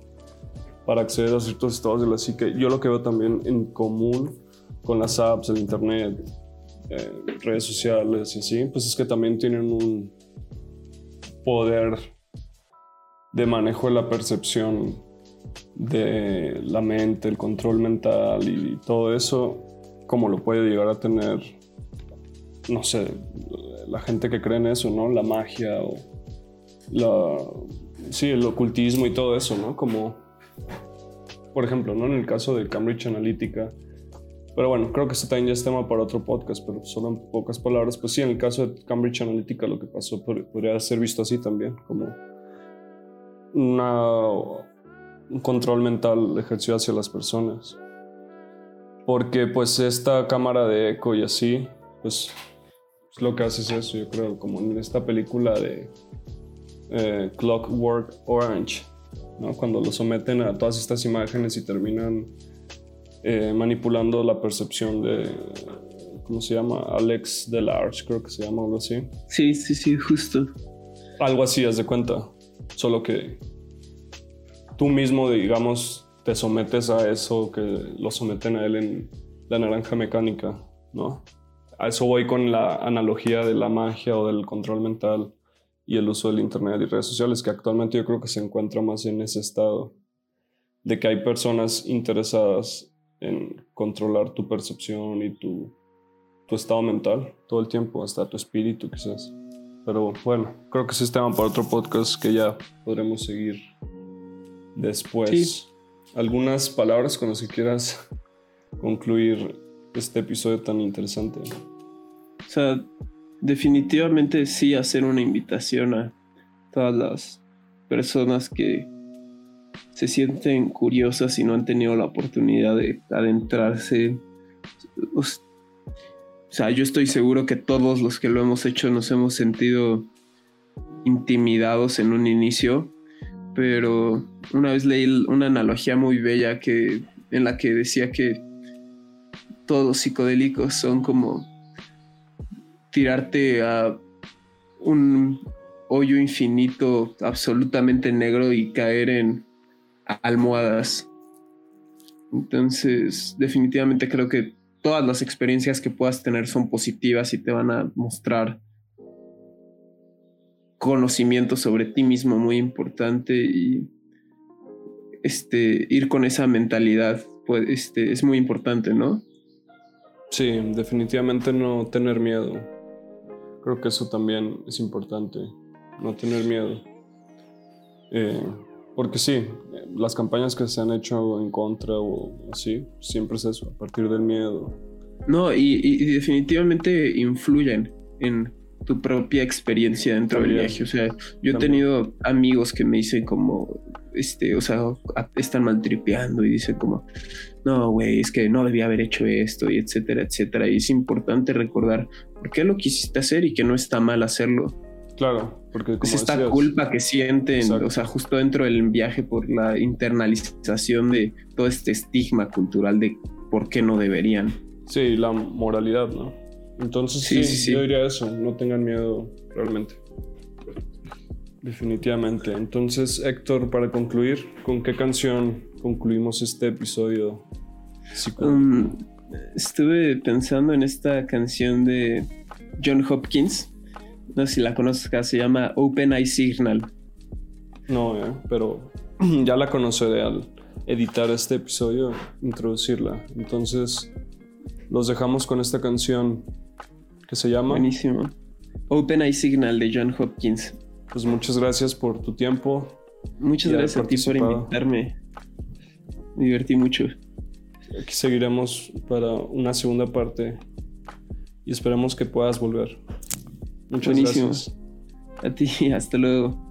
para acceder a ciertos estados de la psique. Yo lo que veo también en común con las apps, el internet, eh, redes sociales y así, pues es que también tienen un poder de manejo de la percepción de la mente, el control mental y todo eso, como lo puede llegar a tener, no sé, la gente que cree en eso, ¿no? La magia o la, sí, el ocultismo y todo eso, ¿no? Como, por ejemplo, ¿no? En el caso de Cambridge Analytica, pero bueno, creo que este también ya es tema para otro podcast, pero solo en pocas palabras. Pues sí, en el caso de Cambridge Analytica lo que pasó podría ser visto así también, como un control mental ejercido hacia las personas. Porque pues esta cámara de eco y así, pues, pues lo que hace es eso, yo creo, como en esta película de eh, Clockwork Orange, ¿no? cuando lo someten a todas estas imágenes y terminan eh, manipulando la percepción de, ¿cómo se llama? Alex Delarge, creo que se llama algo así. Sí, sí, sí, justo. Algo así, haz de cuenta. Solo que tú mismo, digamos, te sometes a eso que lo someten a él en la naranja mecánica, ¿no? A eso voy con la analogía de la magia o del control mental y el uso del Internet y redes sociales, que actualmente yo creo que se encuentra más en ese estado, de que hay personas interesadas en controlar tu percepción y tu, tu estado mental todo el tiempo, hasta tu espíritu quizás. Pero bueno, creo que ese es tema para otro podcast que ya podremos seguir después. ¿Algunas palabras con las que quieras concluir este episodio tan interesante? O sea, definitivamente sí hacer una invitación a todas las personas que se sienten curiosas y no han tenido la oportunidad de adentrarse. O sea, yo estoy seguro que todos los que lo hemos hecho nos hemos sentido intimidados en un inicio, pero una vez leí una analogía muy bella que, en la que decía que todos psicodélicos son como tirarte a un hoyo infinito absolutamente negro y caer en almohadas. Entonces, definitivamente creo que todas las experiencias que puedas tener son positivas y te van a mostrar conocimiento sobre ti mismo muy importante y este ir con esa mentalidad pues este es muy importante, ¿no? Sí, definitivamente no tener miedo. Creo que eso también es importante, no tener miedo. Eh, porque sí, las campañas que se han hecho en contra o así, siempre es eso, a partir del miedo. No, y, definitivamente influyen en tu propia experiencia dentro del viaje. O sea, yo he tenido amigos que me dicen como, este, o sea, están maltripeando y dicen como, no, güey, es que no debía haber hecho esto y etcétera, etcétera. Y es importante recordar por qué lo quisiste hacer y que no está mal hacerlo. Claro, porque es esta culpa que sienten, o sea, justo dentro del viaje por la internalización de todo este estigma cultural de por qué no deberían. Sí, la moralidad, ¿no? Entonces sí, sí, yo diría eso, no tengan miedo realmente. Definitivamente. Entonces, Héctor, para concluir, ¿con qué canción concluimos este episodio? Um, estuve pensando en esta canción de John Hopkins. No sé si la conozcas, se llama Open Eye Signal. No, eh, pero ya la conoceré al editar este episodio, introducirla. Entonces, los dejamos con esta canción que se llama. Buenísimo. Open Eye Signal de John Hopkins. Pues muchas gracias por tu tiempo. Muchas gracias a ti por invitarme. Me divertí mucho. Aquí seguiremos para una segunda parte y esperemos que puedas volver. Muchas gracias. A ti, hasta luego.